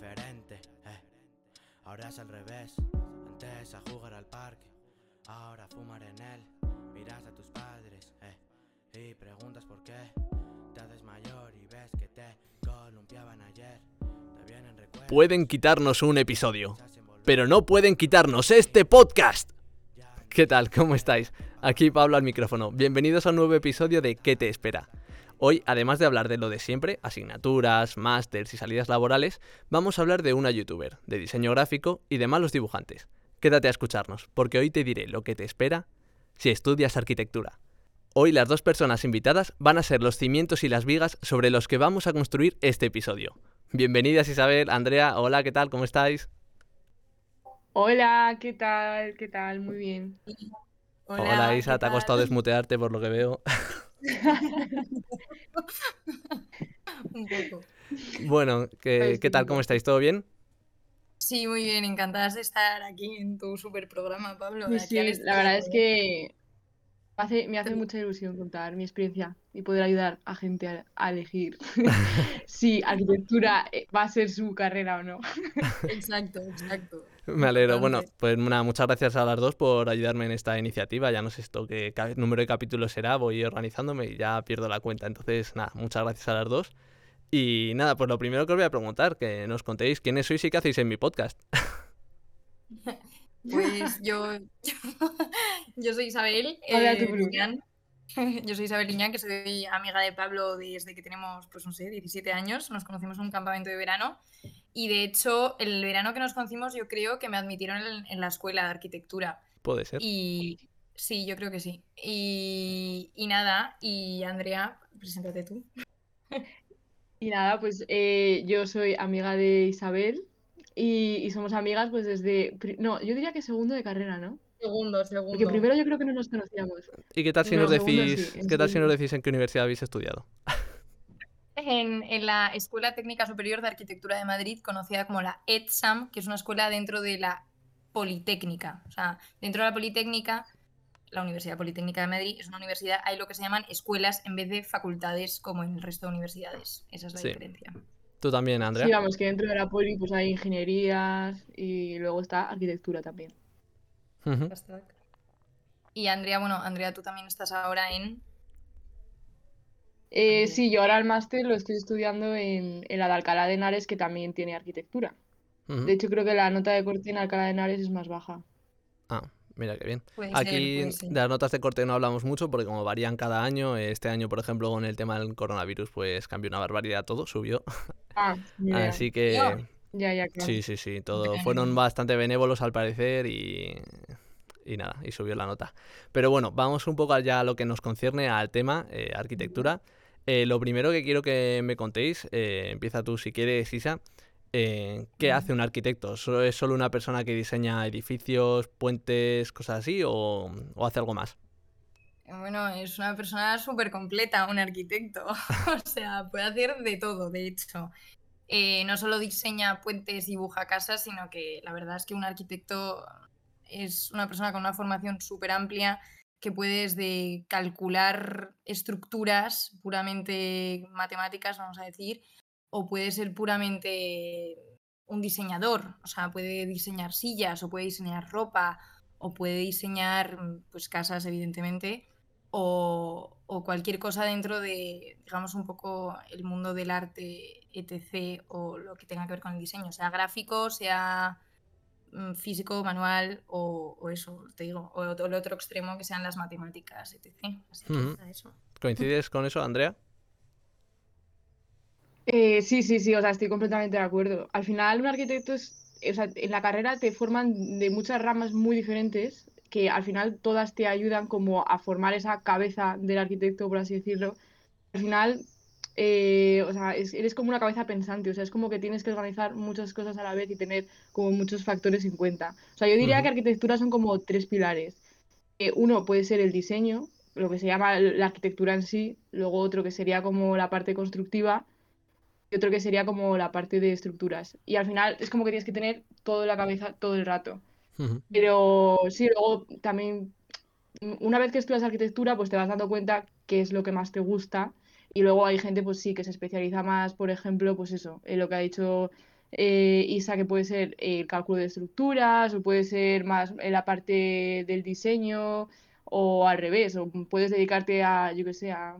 diferente. Eh. Ahora es al revés. Antes a jugar al parque, ahora a fumar en él. Miras a tus padres eh, y preguntas por qué. Te haces mayor y ves que te columpiaban ayer. Te vienen recuerdos. Pueden quitarnos un episodio, pero no pueden quitarnos este podcast. ¿Qué tal? ¿Cómo estáis? Aquí Pablo al micrófono. Bienvenidos a un nuevo episodio de ¿Qué te espera? Hoy, además de hablar de lo de siempre, asignaturas, másters y salidas laborales, vamos a hablar de una youtuber, de diseño gráfico y de malos dibujantes. Quédate a escucharnos, porque hoy te diré lo que te espera si estudias arquitectura. Hoy las dos personas invitadas van a ser los cimientos y las vigas sobre los que vamos a construir este episodio. Bienvenidas Isabel, Andrea, hola, ¿qué tal? ¿Cómo estáis? Hola, ¿qué tal? ¿Qué tal? Muy bien. Hola, Isa, te ha costado desmutearte por lo que veo. Un poco. Bueno, ¿qué, ¿qué tal? ¿Cómo estáis? ¿Todo bien? Sí, muy bien, encantadas de estar aquí en tu super programa, Pablo. Sí, Aquí sí, al la verdad es que hace, me hace mucha ilusión contar mi experiencia y poder ayudar a gente a, a elegir si arquitectura eh, va a ser su carrera o no. Exacto, exacto. Me alegro. Bueno, pues nada, muchas gracias a las dos por ayudarme en esta iniciativa. Ya no sé esto qué número de capítulos será, voy organizándome y ya pierdo la cuenta. Entonces, nada, muchas gracias a las dos. Y nada, pues lo primero que os voy a preguntar, que nos contéis quiénes sois y qué hacéis en mi podcast. Pues yo, yo soy Isabel Hola, eh. Liñán. Yo soy Isabel Liñán, que soy amiga de Pablo desde que tenemos, pues no sé, 17 años. Nos conocimos en un campamento de verano. Y de hecho, el verano que nos conocimos, yo creo que me admitieron en, en la escuela de arquitectura. Puede ser. Y sí, yo creo que sí. Y, y nada, y Andrea, preséntate tú. Y nada, pues eh, yo soy amiga de Isabel y, y somos amigas pues desde, no, yo diría que segundo de carrera, ¿no? Segundo, segundo. Porque primero yo creo que no nos conocíamos. ¿Y qué tal si No, nos segundo decís, sí, qué tal si nos decís en qué universidad habéis estudiado? En, en la Escuela Técnica Superior de Arquitectura de Madrid, conocida como la ETSAM, que es una escuela dentro de la Politécnica. O sea, dentro de la Politécnica, la Universidad Politécnica de Madrid es una universidad, hay lo que se llaman escuelas en vez de facultades como en el resto de universidades. Esa es la Sí. diferencia. ¿Tú también, Andrea? Sí, vamos, que dentro de la poli pues hay ingenierías y luego está arquitectura también. Y Andrea, bueno, Andrea, tú también estás ahora en... Eh, sí, yo ahora el máster lo estoy estudiando en, en la de Alcalá de Henares, que también tiene arquitectura. De hecho, creo que la nota de corte en Alcalá de Henares es más baja. Ah, mira qué bien. Puede Aquí ser. de las notas de corte no hablamos mucho porque como varían cada año, este año, por ejemplo, con el tema del coronavirus, pues cambió una barbaridad todo, subió. Ah. Así que Yo. Ya, ya, claro. sí, sí, sí, todo fueron bastante benévolos al parecer y y nada, y subió la nota. Pero bueno, vamos un poco ya a lo que nos concierne al tema eh, arquitectura. Eh, lo primero que quiero que me contéis, eh, empieza tú si quieres, Isa. Eh, ¿qué Ujú. hace un arquitecto? ¿Solo- ¿Es solo una persona que diseña edificios, puentes, cosas así o, o hace algo más? Bueno, es una persona súper completa, un arquitecto. O sea, puede hacer de todo, de hecho. Eh, no solo diseña puentes, dibuja casas, sino que la verdad es que un arquitecto es una persona con una formación súper amplia que puede desde calcular estructuras puramente matemáticas, vamos a decir, o puede ser puramente un diseñador. O sea, puede diseñar sillas, o puede diseñar ropa, o puede diseñar pues casas, evidentemente, o, o cualquier cosa dentro de, digamos, un poco el mundo del arte, etc., o lo que tenga que ver con el diseño, sea gráfico, sea mm, físico, manual, o, o eso, te digo, o el otro extremo que sean las matemáticas, etc. Así que eso. ¿Coincides con eso, Andrea? Eh, sí, sí, sí, o sea, estoy completamente de acuerdo. Al final, un arquitecto es, o sea, en la carrera te forman de muchas ramas muy diferentes, que al final todas te ayudan como a formar esa cabeza del arquitecto, por así decirlo. Al final, eh, o sea, es- eres como una cabeza pensante, o sea, es como que tienes que organizar muchas cosas a la vez y tener como muchos factores en cuenta. O sea, yo diría Ujú. que arquitectura son como tres pilares. Eh, uno puede ser el diseño, lo que se llama la arquitectura en sí, luego otro que sería como la parte constructiva y otro que sería como la parte de estructuras. Y al final es como que tienes que tener todo en la cabeza todo el rato. Pero sí, luego también, una vez que estudias arquitectura, pues te vas dando cuenta qué es lo que más te gusta. Y luego hay gente, pues sí, que se especializa más, por ejemplo, pues eso, en lo que ha dicho eh, Isa, que puede ser el cálculo de estructuras, o puede ser más en la parte del diseño, o al revés, o puedes dedicarte a, yo que sé, a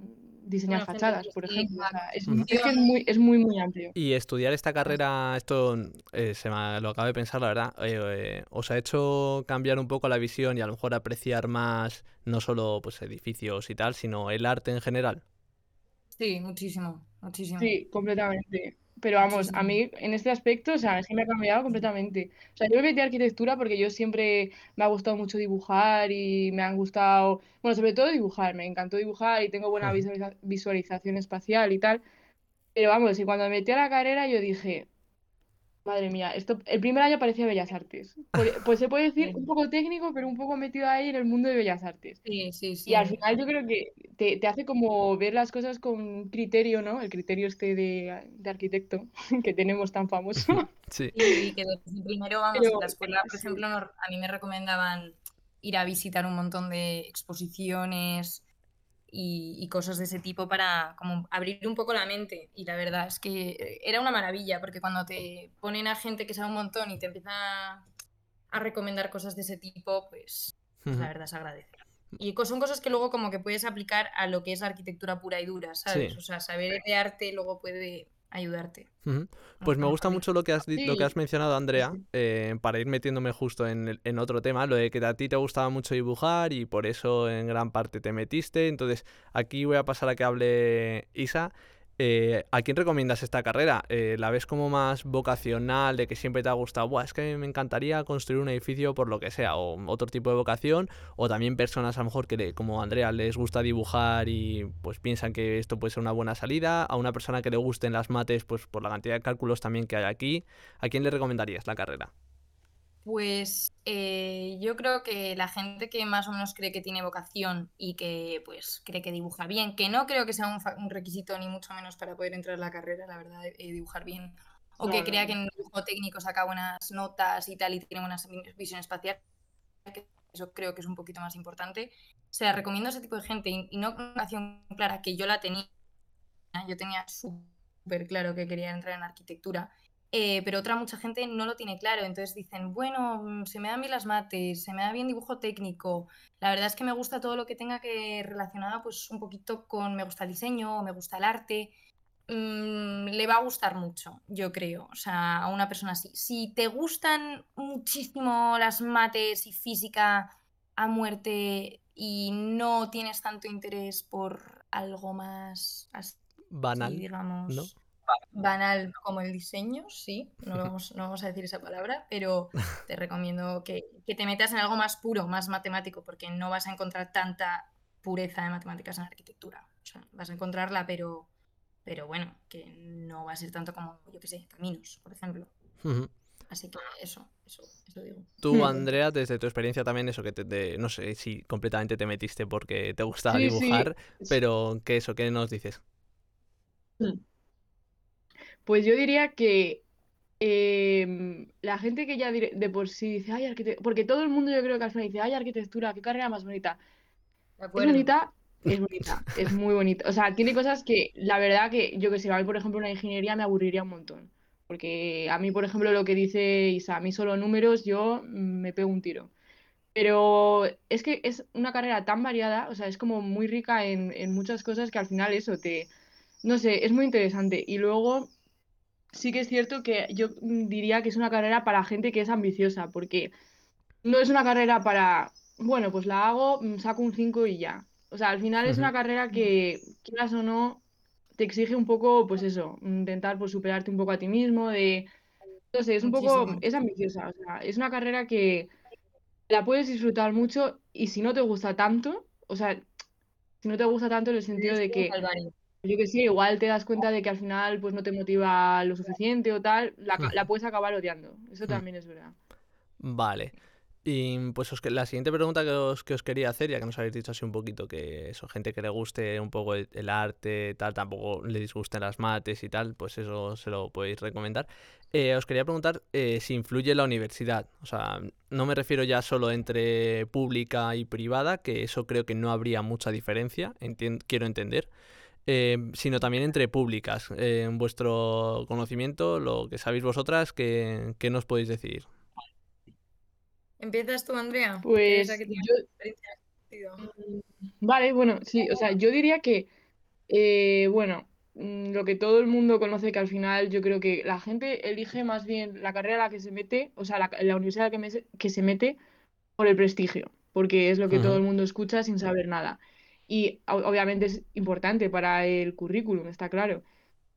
diseñar Bueno, fachadas, por ejemplo. O sea, estética. es, Ujú. es que es muy, es muy, muy amplio. Y estudiar esta carrera, esto eh, se me lo acabo de pensar, la verdad, eh, eh, os ha hecho cambiar un poco la visión y a lo mejor apreciar más no solo pues edificios y tal, sino el arte en general. Sí, muchísimo, muchísimo. Sí, completamente. Pero vamos, a mí en este aspecto, o sea, es que me ha cambiado completamente. O sea, yo me metí a arquitectura porque yo siempre me ha gustado mucho dibujar y me han gustado, bueno, sobre todo dibujar, me encantó dibujar y tengo buena visualiza- visualización espacial y tal. Pero vamos, y cuando me metí a la carrera yo dije, madre mía, esto, el primer año parecía Bellas Artes. Pues, pues se puede decir Sí. un poco técnico, pero un poco metido ahí en el mundo de Bellas Artes. Sí, sí, Y al sí. final yo creo que te, te hace como ver las cosas con criterio, ¿no? El criterio este de, de arquitecto que tenemos tan famoso. Sí. Y que primero, vamos, Pero, en la escuela, por sí. ejemplo, nos- a mí me recomendaban ir a visitar un montón de exposiciones y, y cosas de ese tipo para como abrir un poco la mente. Y la verdad es que era una maravilla, porque cuando te ponen a gente que sabe un montón y te empieza a recomendar cosas de ese tipo, pues, la verdad se agradece. Y son cosas que luego como que puedes aplicar a lo que es la arquitectura pura y dura, ¿sabes? Sí. O sea, saber de arte luego puede ayudarte. Pues me gusta mucho lo que has, lo que has mencionado, Andrea, eh, para ir metiéndome justo en, el- en otro tema, lo de que a ti te gustaba mucho dibujar y por eso en gran parte te metiste. Entonces, aquí voy a pasar a que hable Isa. Eh, ¿a quién recomiendas esta carrera? Eh, ¿la ves como más vocacional, de que siempre te ha gustado? Buah, es que me encantaría construir un edificio por lo que sea, o otro tipo de vocación, o también personas a lo mejor que le- como Andrea les gusta dibujar y pues piensan que esto puede ser una buena salida, a una persona que le gusten las mates, pues por la cantidad de cálculos también que hay aquí, ¿a quién le recomendarías la carrera? Pues eh, yo creo que la gente que más o menos cree que tiene vocación y que pues cree que dibuja bien, que no creo que sea un, requisito ni mucho menos para poder entrar a la carrera, la verdad, eh, dibujar bien, o No, que no, crea no. que en dibujo técnico saca buenas notas y tal y tiene buena visión espacial, que eso creo que es un poquito más importante. O sea, recomiendo a ese tipo de gente y, y no con una vocación clara, que yo la tenía, yo tenía súper claro que quería entrar en arquitectura. Eh, pero otra mucha gente no lo tiene claro, entonces dicen, bueno, mm, se me dan bien las mates, se me da bien dibujo técnico, la verdad es que me gusta todo lo que tenga que relacionado pues un poquito con, me gusta el diseño, me gusta el arte, mm, le va a gustar mucho, yo creo, o sea, a una persona así. Si te gustan muchísimo las mates y física a muerte y no tienes tanto interés por algo más así, Banal, digamos, ¿no? Banal como el diseño, sí, no, vamos, no vamos a decir esa palabra, pero te recomiendo que, que te metas en algo más puro, más matemático, porque no vas a encontrar tanta pureza de matemáticas en arquitectura. O sea, vas a encontrarla, pero, pero bueno, que no va a ser tanto como, yo qué sé, caminos, por ejemplo. Así que eso, eso, eso digo. Tú. Andrea, desde tu experiencia también, eso que te, te- no sé si completamente te metiste porque te gustaba Sí, sí. dibujar, pero ¿qué eso? ¿Qué nos dices? Pues yo diría que em, la gente que ya de por sí dice, ay, arquitectura, porque todo el mundo yo creo que al final dice, ay, arquitectura, qué carrera más bonita. De Es bonita, es bonita, es muy bonita. O sea, tiene cosas que la verdad que yo que sé, a mí por ejemplo una ingeniería me aburriría un montón. Porque a mí, por ejemplo, lo que dice Isa, a mí solo números, yo mm, me pego un tiro. Pero es que es una carrera tan variada, o sea, es como muy rica en, en muchas cosas que al final eso te, no sé, es muy interesante. Y luego sí que es cierto que yo diría que es una carrera para gente que es ambiciosa, porque no es una carrera para, bueno, pues la hago, mm, saco un 5 y ya. O sea, al final es una carrera que, quieras o no, te exige un poco, pues eso, intentar pues superarte un poco a ti mismo, de, no sé, es un poco, es ambiciosa, o sea, es una carrera que la puedes disfrutar mucho y si no te gusta tanto, o sea, si no te gusta tanto en el sentido de que. Yo que sé, igual te das cuenta de que al final pues no te motiva lo suficiente o tal, la, ca- la puedes acabar odiando. Eso también es verdad. Vale. Y pues os la siguiente pregunta que os, que os quería hacer, ya que nos habéis dicho así un poquito que eso, gente que le guste un poco el, el arte, tal, tampoco le disgusten las mates y tal, pues eso se lo podéis recomendar. Eh, os quería preguntar eh, si influye la universidad. O sea, no me refiero ya solo entre pública y privada, que eso creo que no habría mucha diferencia, quiero entender. Eh, sino también entre públicas. Eh, en vuestro conocimiento, lo que sabéis vosotras, ¿qué, qué nos podéis decir? ¿Empiezas tú, Andrea? Pues yo, ese sentido. vale, bueno, sí, o sea, yo diría que, eh, bueno, mm, lo que todo el mundo conoce, que al final yo creo que la gente elige más bien la carrera a la que se mete, o sea, la, la universidad a la que, me- que se mete por el prestigio, porque es lo que todo el mundo escucha sin saber nada. Y obviamente es importante para el currículum, está claro,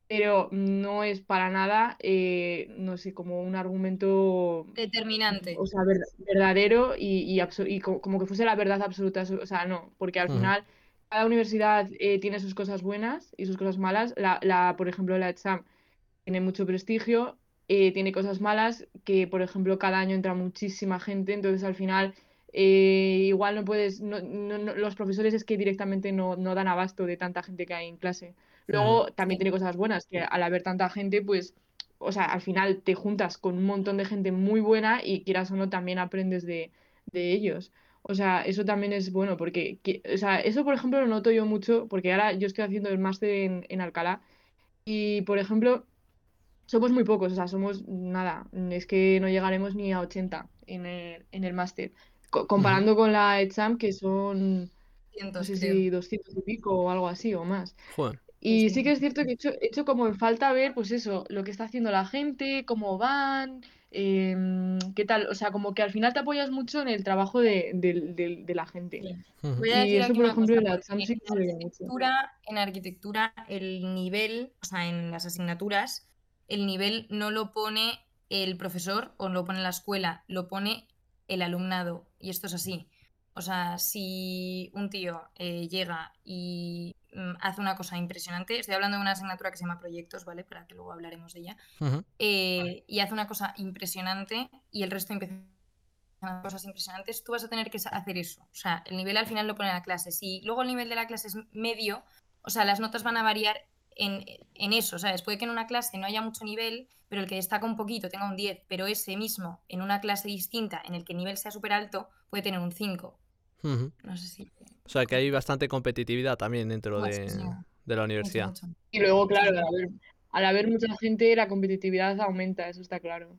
pero no es para nada, eh, no sé, como un argumento Determinante. o sea, ver- verdadero y, y, como que fuese la verdad absoluta. O sea, no, porque al ujú, final cada universidad eh, tiene sus cosas buenas y sus cosas malas. La, la, por ejemplo, la ETSAM tiene mucho prestigio, eh, tiene cosas malas, que por ejemplo cada año entra muchísima gente, entonces al final eh, igual no puedes, no, no- no- los profesores es que directamente no, no dan abasto de tanta gente que hay en clase. Luego también tiene cosas buenas, que al haber tanta gente, pues, o sea, al final te juntas con un montón de gente muy buena y quieras o no también aprendes de, de ellos. O sea, eso también es bueno porque, que- o sea, eso por ejemplo lo noto yo mucho porque ahora yo estoy haciendo el máster en, en Alcalá y por ejemplo somos muy pocos, o sea, somos nada, es que no llegaremos ni a 80 en el, en el máster. Co- comparando con la exam que son, no sé si 200 y pico o algo así o más. Joder. Y sí sí. que es cierto que he hecho, he hecho como en falta ver, pues eso, lo que está haciendo la gente, cómo van, em, qué tal, o sea, como que al final te apoyas mucho en el trabajo de, del- del- de la gente. Sí. Ujú, Voy a Y decir eso, aquí por ejemplo, cosa, en la sí que en arquitectura, en arquitectura el nivel, o sea, en las asignaturas, el nivel no lo pone el profesor o lo pone la escuela, lo pone el alumnado. Y esto es así. O sea, si un tío eh, llega y mm, hace una cosa impresionante, estoy hablando de una asignatura que se llama proyectos, ¿vale? Para que luego hablaremos de ella. eh, y hace una cosa impresionante y el resto empieza a hacer cosas impresionantes, tú vas a tener que hacer eso. O sea, el nivel al final lo pone la clase. Si luego el nivel de la clase es medio, o sea, las notas van a variar en, en eso, ¿sabes? Puede que en una clase no haya mucho nivel, pero el que destaca un poquito tenga un 10, pero ese mismo en una clase distinta en el que el nivel sea súper alto puede tener un 5. Ujú. No sé si... O sea que hay bastante competitividad también dentro de, de la universidad. mucho. Y luego, claro, al haber, al haber mucha gente, la competitividad aumenta, eso está claro.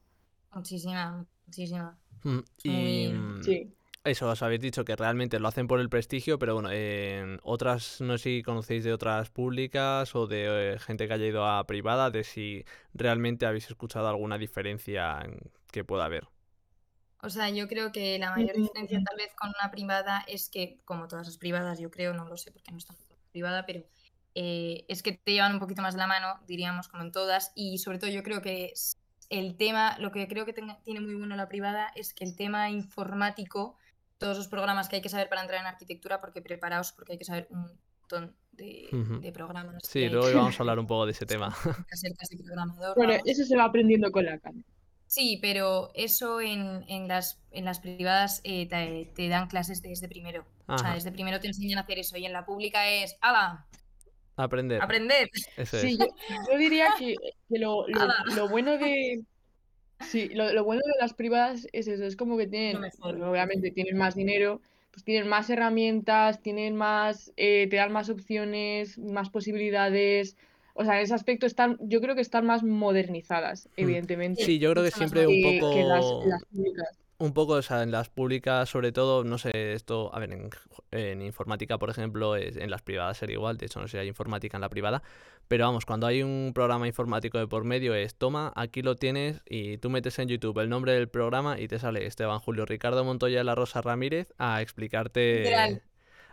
Muchísima, muchísima. Mm, Es Y muy... mm, Sí. Eso, os habéis dicho que realmente lo hacen por el prestigio, pero bueno, en otras, no sé si conocéis de otras públicas o de eh, gente que haya ido a privada, de si realmente habéis escuchado alguna diferencia en- que pueda haber. O sea, yo creo que la mayor diferencia Mm, tal vez con una privada es que, como todas las privadas, yo creo, no lo sé porque no está privada, pero eh, es que te llevan un poquito más de la mano, diríamos, como en todas, y sobre todo yo creo que el tema, lo que creo que tenga- tiene muy bueno la privada es que el tema informático, todos los programas que hay que saber para entrar en arquitectura, porque preparaos, porque hay que saber un montón de, programas Sí, luego que, íbamos a hablar un poco de ese tema. hay que ser casi programador, Bueno, vamos. eso se va aprendiendo con la cara. Sí, pero eso en, en las, en las privadas eh, te, te dan clases desde primero. O sea, desde primero te enseñan a hacer eso. Y en la pública es, ¡hala! aprender, ¡Aprender! eso Sí, yo, yo diría que, que lo, lo bueno de, sí, lo, lo bueno de las privadas es eso, es como que tienen, obviamente tienen más dinero, pues tienen más herramientas, tienen más, eh, te dan más opciones, más posibilidades. O sea, en ese aspecto están, yo creo que están más modernizadas, Mm. evidentemente, Sí, yo creo que siempre un que, que las, poco, las públicas. Un poco, o sea, en las públicas, sobre todo, no sé, esto, a ver, en, en informática, por ejemplo, es- en las privadas sería igual, de hecho, no sé si hay informática en la privada, pero vamos, cuando hay un programa informático de por medio es, toma, aquí lo tienes y tú metes en YouTube el nombre del programa y te sale Esteban Julio Ricardo Montoya de la Rosa Ramírez a explicarte, Literal.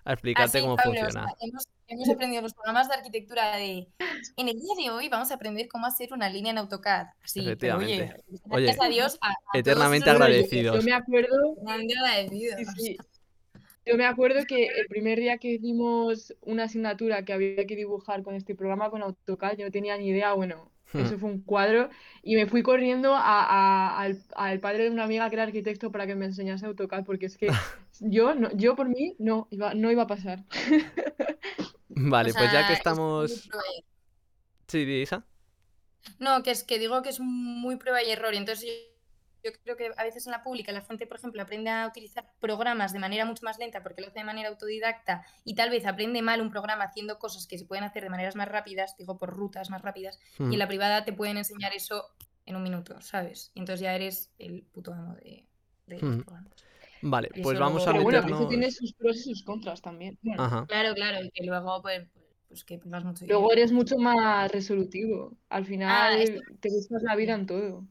a explicarte Así, cómo Pablo, o sea, funciona. hemos, hemos aprendido los programas de arquitectura de... En el día de hoy vamos a aprender cómo hacer una línea en AutoCAD. Así, pero oye, Efectivamente. gracias Oye, a Dios, a, a eternamente Bueno, yo, agradecidos. me acuerdo, eternamente agradecidos. sí, sí, Yo me acuerdo que el primer día que hicimos una asignatura que había que dibujar con este programa, con AutoCAD, yo no tenía ni idea, bueno, Hmm. eso fue un cuadro, y me fui corriendo a- a- al, al padre de una amiga que era arquitecto para que me enseñase AutoCAD, porque es que yo, no, yo por mí no iba, no iba a pasar. O Vale, pues ya que es estamos... Sí, Isa. No, que es que digo que es muy prueba y error. Entonces yo creo que a veces en la pública la gente, por ejemplo, aprende a utilizar programas de manera mucho más lenta porque lo hace de manera autodidacta y tal vez aprende mal un programa haciendo cosas que se pueden hacer de maneras más rápidas, digo por rutas más rápidas, y Mm. en la privada te pueden enseñar eso en un minuto, ¿sabes? Y entonces ya eres el puto amo de, de los Mm. programas. Vale, pues vamos luego- a Pero bueno, meternos. eso tiene sus pros y sus contras también. Bueno, Ajá. Claro, claro, y que luego pues, pues que pongas mucho Luego eres mucho más resolutivo. Al final esto- te buscas la vida en todo.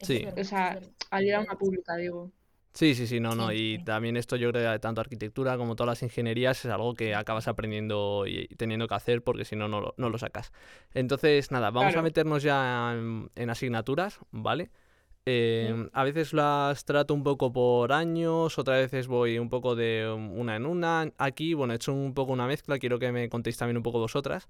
Sí. O sea, al ir a una pública, digo. Sí, sí, sí, no, no. Y también esto yo creo que tanto arquitectura como todas las ingenierías es algo que acabas aprendiendo y teniendo que hacer porque si no, no lo, no lo sacas. Entonces, nada, vamos a meternos ya en, en asignaturas, ¿vale? Eh, a veces las trato un poco por años, otras veces voy un poco de una en una. Aquí, bueno, he hecho un poco una mezcla, quiero que me contéis también un poco vosotras.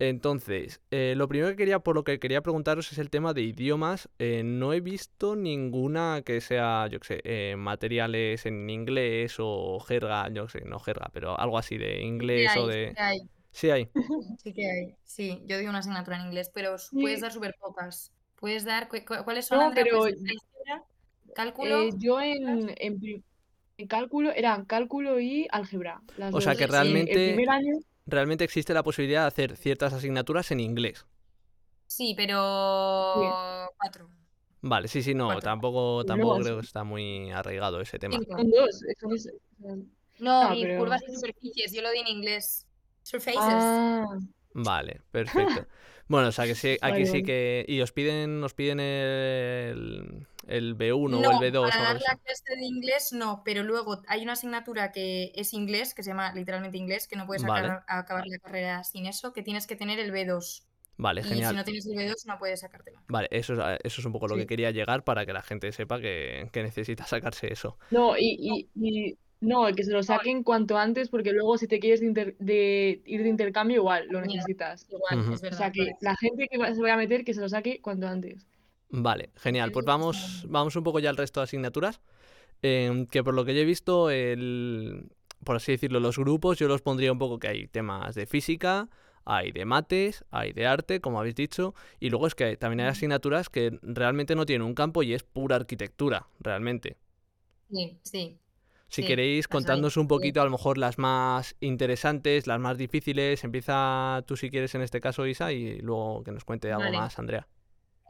Entonces, eh, lo primero que quería, por lo que quería preguntaros es el tema de idiomas. Eh, no he visto ninguna que sea, yo qué sé, eh, materiales en inglés o jerga, yo qué sé, no jerga, pero algo así de Sí inglés hay, o sí de... que hay, Sí hay. sí que hay. Sí, yo doy una asignatura en inglés, pero Sí. puedes dar súper pocas. Puedes dar, cu- cu- ¿cuáles son, No, Andrea? pero Pues álgebra, cálculo, eh, yo en, en, cálculo, eran cálculo y álgebra. Las O sea que Eh, realmente- El primer año, Realmente existe la posibilidad de hacer ciertas asignaturas en inglés. sí, pero cuatro, Vale, sí, sí, no, Cuatro. tampoco, No, tampoco sí. creo que está muy arraigado ese tema. cinco. son dos. es- No, Ah, y pero- curvas y superficies, yo lo di en inglés. Surfaces. Ah, Vale, perfecto. Bueno, o sea que sí, aquí Vale, sí que... Y os piden, os piden el, el B1 No, o el B2 o para dar la clase de inglés no, pero luego hay una asignatura que es inglés, que se llama literalmente inglés, que no puedes Vale. acabar, acabar la carrera sin eso, que tienes que tener el B2. Vale, Y si genial. no tienes el B2 no puedes sacártelo. Vale, eso es, eso es un poco lo que quería llegar para que la gente sepa que, que necesita sacarse eso. no, y, y, y- no, que se lo saquen cuanto antes, porque luego si te quieres de, inter- de ir de intercambio, igual lo necesitas. Igual, es O sea que pues. la gente que se vaya a meter, que se lo saque cuanto antes. Vale, genial. Pues vamos, vamos un poco ya al resto de asignaturas. em, que por lo que yo he visto, el, por así decirlo, los grupos, yo los pondría un poco que hay temas de física, hay de mates, hay de arte, como habéis dicho, y luego es que también hay asignaturas que realmente no tienen un campo y es pura arquitectura, realmente. Sí, sí. Si Sí, queréis, contadnos un poquito, a lo mejor las más interesantes, las más difíciles. Empieza tú si quieres en este caso, Isa, y luego que nos cuente algo Vale. más, Andrea.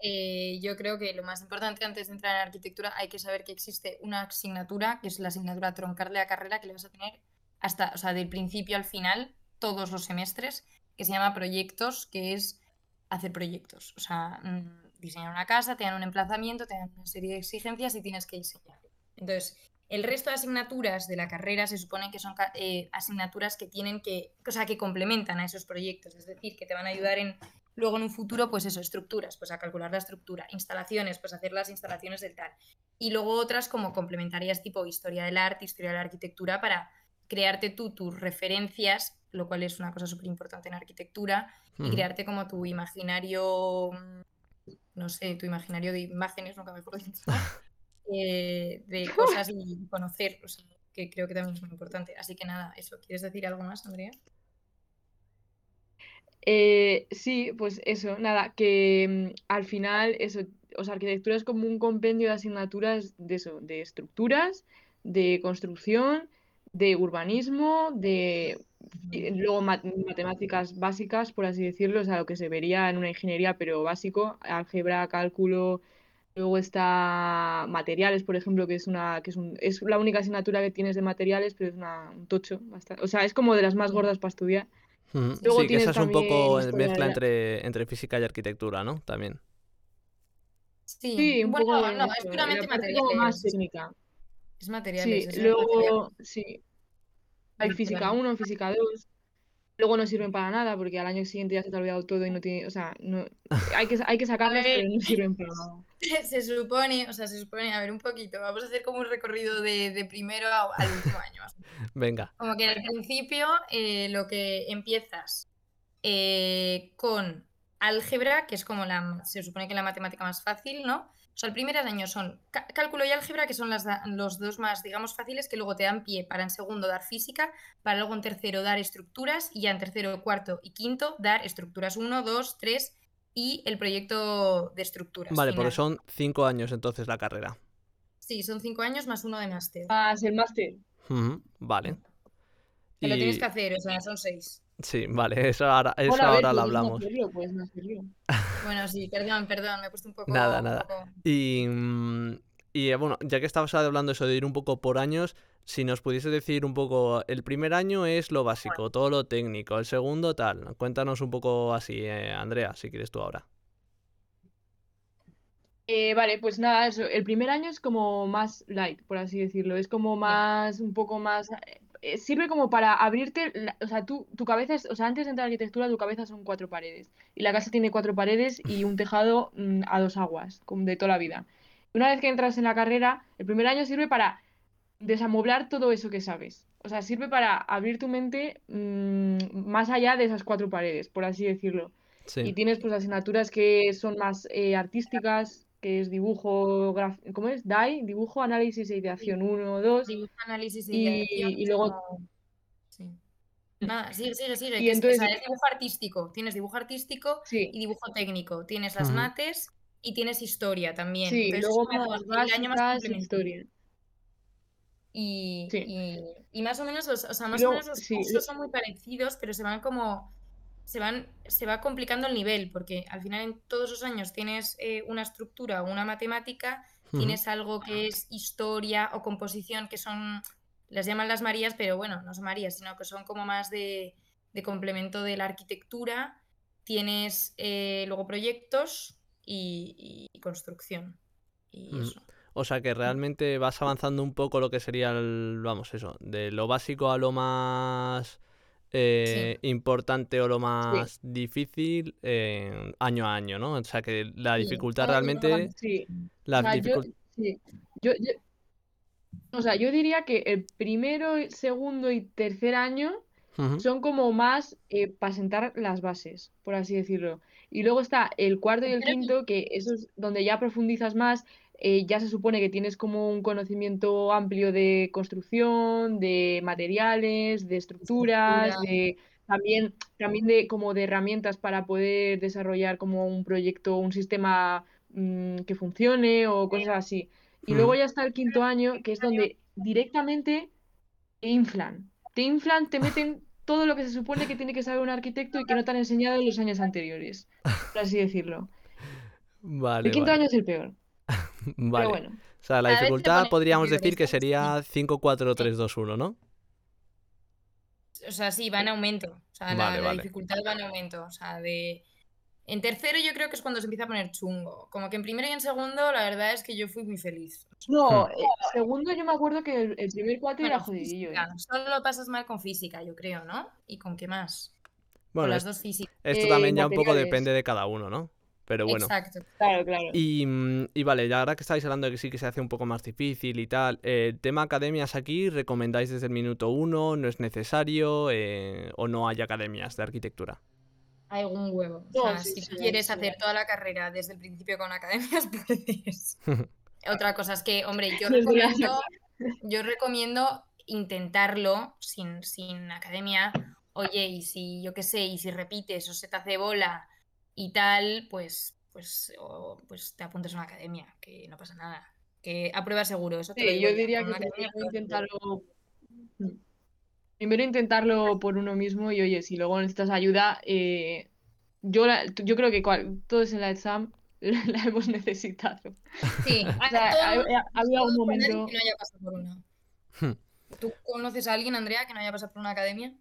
Eh, yo creo que lo más importante antes de entrar en arquitectura hay que saber que existe una asignatura, que es la asignatura troncal de la carrera, que le vas a tener hasta, o sea, del principio al final, todos los semestres, que se llama proyectos, que es hacer proyectos. O sea, mm, diseñar una casa, te dan un emplazamiento, te dan una serie de exigencias y tienes que diseñar. Entonces, el resto de asignaturas de la carrera se supone que son eh, asignaturas que tienen que, o sea, que complementan a esos proyectos, es decir, que te van a ayudar en luego en un futuro, pues eso, estructuras, pues a calcular la estructura, instalaciones, pues hacer las instalaciones del tal. Y luego otras como complementarias tipo historia del arte, historia de la arquitectura, para crearte tú tus referencias, lo cual es una cosa súper importante en arquitectura, y crearte como tu imaginario, mm, no sé, tu imaginario de imágenes, nunca mejor dicho, eh, de cosas y conocer, o sea, que creo que también es muy importante. Así que nada, eso. ¿Quieres decir algo más, Andrea? Eh, sí, pues eso, nada, que mm, al final eso, o sea, arquitectura es como un compendio de asignaturas de eso, de estructuras, de construcción, de urbanismo, de y luego ma- matemáticas básicas, por así decirlo, o sea, lo que se vería en una ingeniería, pero básico, álgebra, cálculo, luego está materiales, por ejemplo, que es una, que es un, es la única asignatura que tienes de materiales, pero es una, un tocho, bastante, o sea, es como de las más gordas para estudiar. Luego Sí, que tienes esa es un poco mezcla entre, entre física y arquitectura, ¿no? También. Sí, Sí, un bueno, poco no, es puramente como más materiales. técnica. Es materiales. Sí, es material. luego, sí, hay física perdón. 1, física 2, luego no sirven para nada porque al año siguiente ya se te ha olvidado todo y no tiene, o sea, no, hay que, hay que sacarlas, pero no sirven para nada. Se supone, o sea, se supone, a ver, un poquito, vamos a hacer como un recorrido de, de primero a- al último año. Venga. Como que al principio eh, lo que empiezas eh, con álgebra, que es como la, se supone que la matemática más fácil, ¿no? O sea, el primer año son cá- cálculo y álgebra, que son las, los dos más, digamos, fáciles, que luego te dan pie para en segundo dar física, para luego en tercero dar estructuras, y ya en tercero, cuarto y quinto dar estructuras 1, 2, 3 y el proyecto de estructuras. Vale, porque final. son cinco años entonces la carrera. Sí, son cinco años más uno de máster. Más el máster. Vale. Que lo tienes Y- que hacer, o sea, son seis. Sí, vale, eso ahora, eso Bueno, a ver, ahora lo no hablamos. puedes no hacerlo. Bueno, sí, perdón, perdón, me he puesto un poco. Nada, nada. poco- Y, mm, y eh, bueno, ya que estabas hablando eso de ir un poco por años, si nos pudiese decir un poco, el primer año es lo básico, todo lo técnico, el segundo tal. Cuéntanos un poco así, eh, Andrea, si quieres tú ahora. Eh, vale, pues nada, eso. El primer año es como más light, por así decirlo. Es como más, un poco más. Eh, sirve como para abrirte. la- o sea, tú, tu cabeza es. O sea, antes de entrar a arquitectura, tu cabeza son cuatro paredes. Y la casa tiene cuatro paredes y un tejado mm, a dos aguas, como de toda la vida. Una vez que entras en la carrera, el primer año sirve para desamoblar todo eso que sabes. O sea, sirve para abrir tu mente mm, más allá de esas cuatro paredes, por así decirlo. Y tienes pues asignaturas que son más eh, artísticas, que es dibujo, graf- ¿cómo es? DAI, dibujo, análisis e ideación 1, 2. Dibujo, análisis e ideación, y luego- Sí. Nada, sigue, sigue, sigue. Y entonces- o sea, es dibujo artístico. Tienes dibujo artístico Sí, y dibujo técnico. Tienes las Ujú. mates y tienes historia también. sí, Entonces, es luego el año más historia. Y, Sí. y, y más o menos los, o sea, más luego- o menos los cursos son muy parecidos, pero se van como se van, se va complicando el nivel, porque al final en todos los años tienes eh, una estructura o una matemática, tienes algo que es historia o composición, que son, las llaman las Marías, pero bueno, no son Marías, sino que son como más de, de complemento de la arquitectura. Tienes eh, luego proyectos y, y construcción. Y Mm. eso. O sea que realmente vas avanzando un poco lo que sería el, vamos, eso, de lo básico a lo más eh, importante o lo más difícil eh, año a año, ¿no? O sea que la dificultad realmente, Sí, la o sea, yo, dificul- sí, yo, yo- o sea, yo diría que el primero, el segundo y tercer año son como más para sentar las bases, por así decirlo. Y luego está el cuarto y el quinto, que eso es donde ya profundizas más, eh, ya se supone que tienes como un conocimiento amplio de construcción, de materiales, de estructuras, Estructura. de también, también de como de herramientas para poder desarrollar como un proyecto, un sistema mm, que funcione o cosas así. Y luego Ujú. ya está el quinto año, que es donde directamente te inflan. Te inflan, te meten todo lo que se supone que tiene que saber un arquitecto y que no te han enseñado en los años anteriores, por así decirlo. Vale, El quinto vale, año es el peor, vale. pero bueno. O sea, la dificultad podríamos decir que sería 5, 4, 3, 2, 1, ¿no? O sea, sí, va en aumento. O sea, la, Vale, la vale. dificultad va en aumento. O sea, de. En tercero yo creo que es cuando se empieza a poner chungo. Como que en primero y en segundo, la verdad es que yo fui muy feliz. No, Hmm. eh, segundo yo me acuerdo que el, el primer cuatro era jodidillo, física. ¿eh? Solo lo pasas mal con física, yo creo, ¿no? ¿Y con qué más? Bueno, con las es- dos físicas. esto Eh, también ya un poco depende de cada uno, ¿no? Pero bueno. Exacto. Claro, claro. Y, mm, y vale, ya ahora que estáis hablando de que sí que se hace un poco más difícil y tal, eh, el tema academias aquí, ¿recomendáis desde el minuto uno? ¿No es necesario? eh, ¿O no hay academias de arquitectura? Hay un huevo. O No, sea, sí, si sí, quieres sí. hacer toda la carrera desde el principio con academias, puedes. Otra cosa es que, hombre, yo recomiendo, yo recomiendo intentarlo sin, sin academia. Oye, y si, yo qué sé, y si repites o se te hace bola y tal, pues, pues, o- pues te apuntes a una academia, que no pasa nada. Que a prueba seguro, eso te lo Sí, digo yo diría que primero intentarlo. Mm. Primero intentarlo por uno mismo y oye, si luego necesitas ayuda, eh, yo, la- yo creo que cual- todos en la exam la hemos necesitado. Sí, O sea, ha, habido alguien momento. que no haya pasado por una. Hmm. ¿Tú conoces a alguien, Andrea, que no haya pasado por una academia?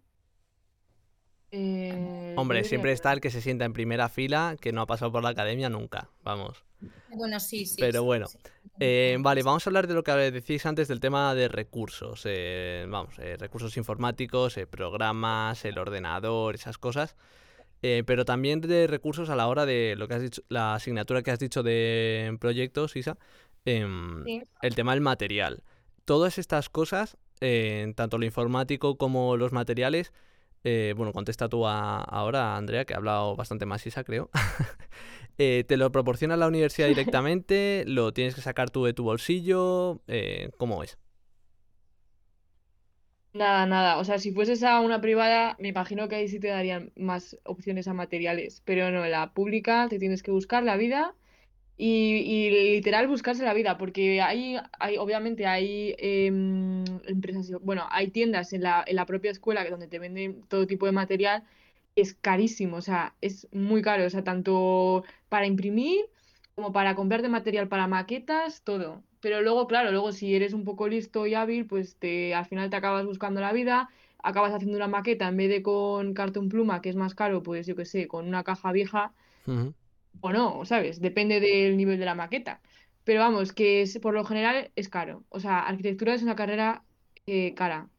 Eh, Hombre, siempre está el que se sienta en primera fila, que no ha pasado por la academia nunca, vamos. Bueno, sí, sí. Pero sí, bueno, sí. Eh, vale, vamos a hablar de lo que decís antes del tema de recursos. eh, vamos, eh, recursos informáticos, eh, programas, el ordenador, esas cosas. Eh, pero también de recursos a la hora de lo que has dicho, la asignatura que has dicho de proyectos, Isa. em, Sí. El tema del material. Todas estas cosas, eh, tanto lo informático como los materiales. Eh, bueno, contesta tú a- ahora, Andrea, que ha hablado bastante más Isa, creo. Eh, ¿Te lo proporciona la universidad directamente? ¿Lo tienes que sacar tú de tu bolsillo? Eh, ¿Cómo es? Nada, nada. O sea, si fueses a una privada, me imagino que ahí sí te darían más opciones a materiales. Pero no, en la pública te tienes que buscar la vida y, y literal buscarse la vida, porque hay, hay obviamente hay em, empresas, bueno, hay tiendas en la, en la propia escuela donde te venden todo tipo de material, es carísimo, o sea, es muy caro, o sea, tanto para imprimir como para comprarte material para maquetas, todo. Pero luego, claro, luego si eres un poco listo y hábil, pues te, al final te acabas buscando la vida, acabas haciendo una maqueta en vez de con cartón pluma, que es más caro, pues yo qué sé, con una caja vieja. O no, ¿sabes? Depende del nivel de la maqueta. Pero vamos, que es, por lo general es caro. O sea, arquitectura es una carrera eh, cara.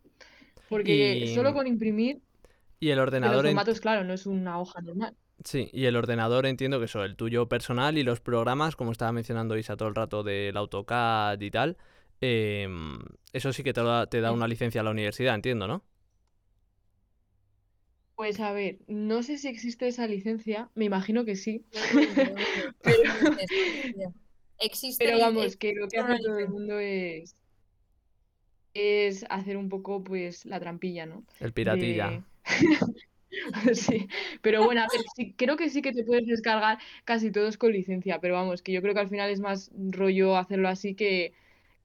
Porque Y, solo con imprimir, y el que los ordenador, ent- formatos, claro, no es una hoja normal. sí, y el ordenador entiendo que eso, el tuyo personal y los programas, como estaba mencionando Isa todo el rato del AutoCAD y tal, em, eso sí que te da, te da una licencia a la universidad, entiendo, ¿no? Pues a ver, no sé si existe esa licencia, me imagino que sí. Pero. Existe, pero vamos, que lo que hace todo el mundo es, es hacer un poco, pues, la trampilla, ¿no? El piratilla. De... Sí, pero bueno, a ver, sí, creo que sí que te puedes descargar casi todos con licencia, pero vamos, que yo creo que al final es más rollo hacerlo así que,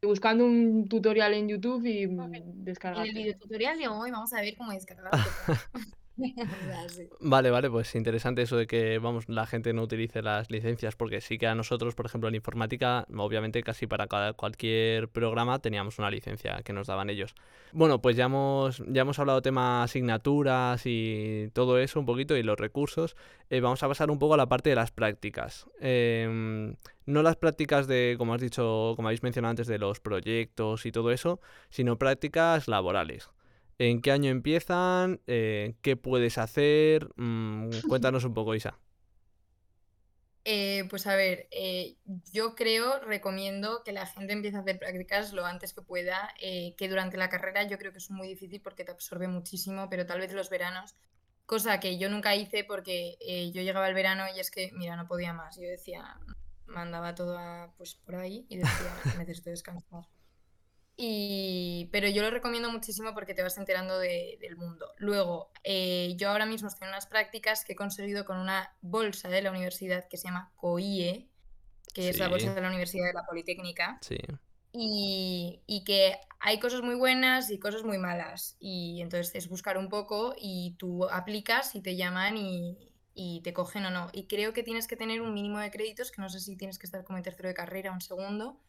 buscando un tutorial en YouTube y mm, En el videotutorial de hoy vamos a ver cómo descargar Sí. Vale, vale, pues interesante eso de que, vamos, la gente no utilice las licencias, porque sí que a nosotros, por ejemplo, en informática, obviamente casi para cada, cualquier programa teníamos una licencia que nos daban ellos. Bueno, pues ya hemos, ya hemos hablado tema asignaturas y todo eso un poquito y los recursos. Eh, vamos a pasar un poco a la parte de las prácticas. Em, no las prácticas de, como has dicho, como habéis mencionado antes, de los proyectos y todo eso, sino prácticas laborales. ¿En qué año empiezan? Eh, ¿qué puedes hacer? Mm, cuéntanos un poco, Isa. Eh, pues a ver, eh, yo creo, recomiendo que la gente empiece a hacer prácticas lo antes que pueda, eh, que durante la carrera yo creo que es muy difícil porque te absorbe muchísimo, pero tal vez los veranos, cosa que yo nunca hice porque eh, yo llegaba al verano y es que, mira, no podía más. Yo decía, mandaba todo a, pues por ahí y decía, necesito descansar. Y, pero yo lo recomiendo muchísimo porque te vas enterando de- del mundo. Luego, eh, yo ahora mismo estoy en unas prácticas que he conseguido con una bolsa de la universidad que se llama COIE, que es la Sí, bolsa de la Universidad de la Politécnica, sí. y, y que hay cosas muy buenas y cosas muy malas. Y entonces es buscar un poco y tú aplicas y te llaman y, y te cogen o no. Y creo que tienes que tener un mínimo de créditos, que no sé si tienes que estar como en tercero de carrera o en segundo.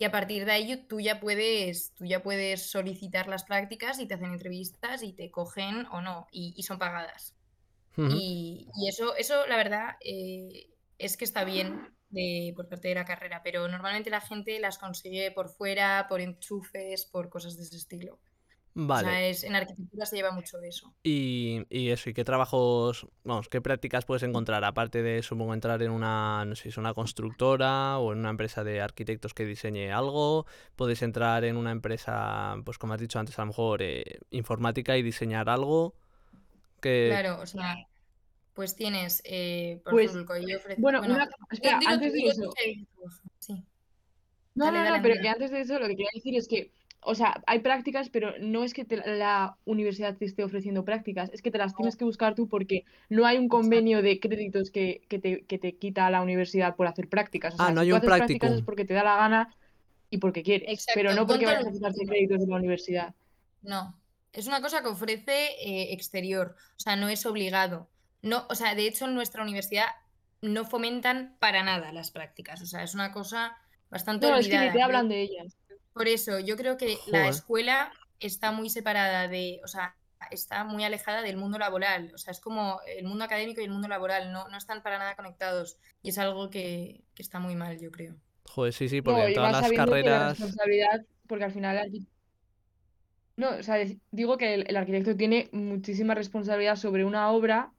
Y a partir de ahí tú ya puedes, tú ya puedes solicitar las prácticas y te hacen entrevistas y te cogen o no, y, y son pagadas. Y eso, eso, la verdad, eh, es que está bien de, por parte de la carrera, pero normalmente la gente las consigue por fuera, por enchufes, por cosas de ese estilo. O Vale. sea, es, en arquitectura se lleva mucho eso. Y, y eso, ¿y qué trabajos, vamos, qué prácticas puedes encontrar? Aparte de, supongo, entrar en una, no sé si es una constructora o en una empresa de arquitectos que diseñe algo, puedes entrar en una empresa, pues como has dicho antes, a lo mejor eh, informática y diseñar algo que... Claro, o sea, pues tienes, eh, por Pues, ejemplo, COI ofrece... bueno, Bueno, una, di- espera, antes de eso, Sí, no, dale, no, dale, no, pero Andrea. que antes de eso lo que quería decir es que, o sea, hay prácticas, pero no es que te- la universidad te esté ofreciendo prácticas, es que te las tienes que buscar tú porque no hay un convenio de créditos que, que te, que te quita la universidad por hacer prácticas. O Ah, no si hay tú un haces prácticas es porque te da la gana y porque quieres, pero Exacto, no porque vayas a último. créditos de la universidad. No, es una cosa que ofrece eh, exterior, o sea, no es obligado. No, o sea, de hecho en nuestra universidad no fomentan para nada las prácticas, o sea, es una cosa bastante No, es que ni olvidada. te hablan de ellas. Por eso, yo creo que la escuela está muy separada de, o sea, está muy alejada del mundo laboral, o sea, es como el mundo académico y el mundo laboral, no, no están para nada conectados y es algo que, que está muy mal, yo creo. Joder, sí, sí, porque No, en y todas las la carreras... responsabilidad, porque al final... No, o sea, digo que el, el arquitecto tiene muchísima responsabilidad sobre una obra,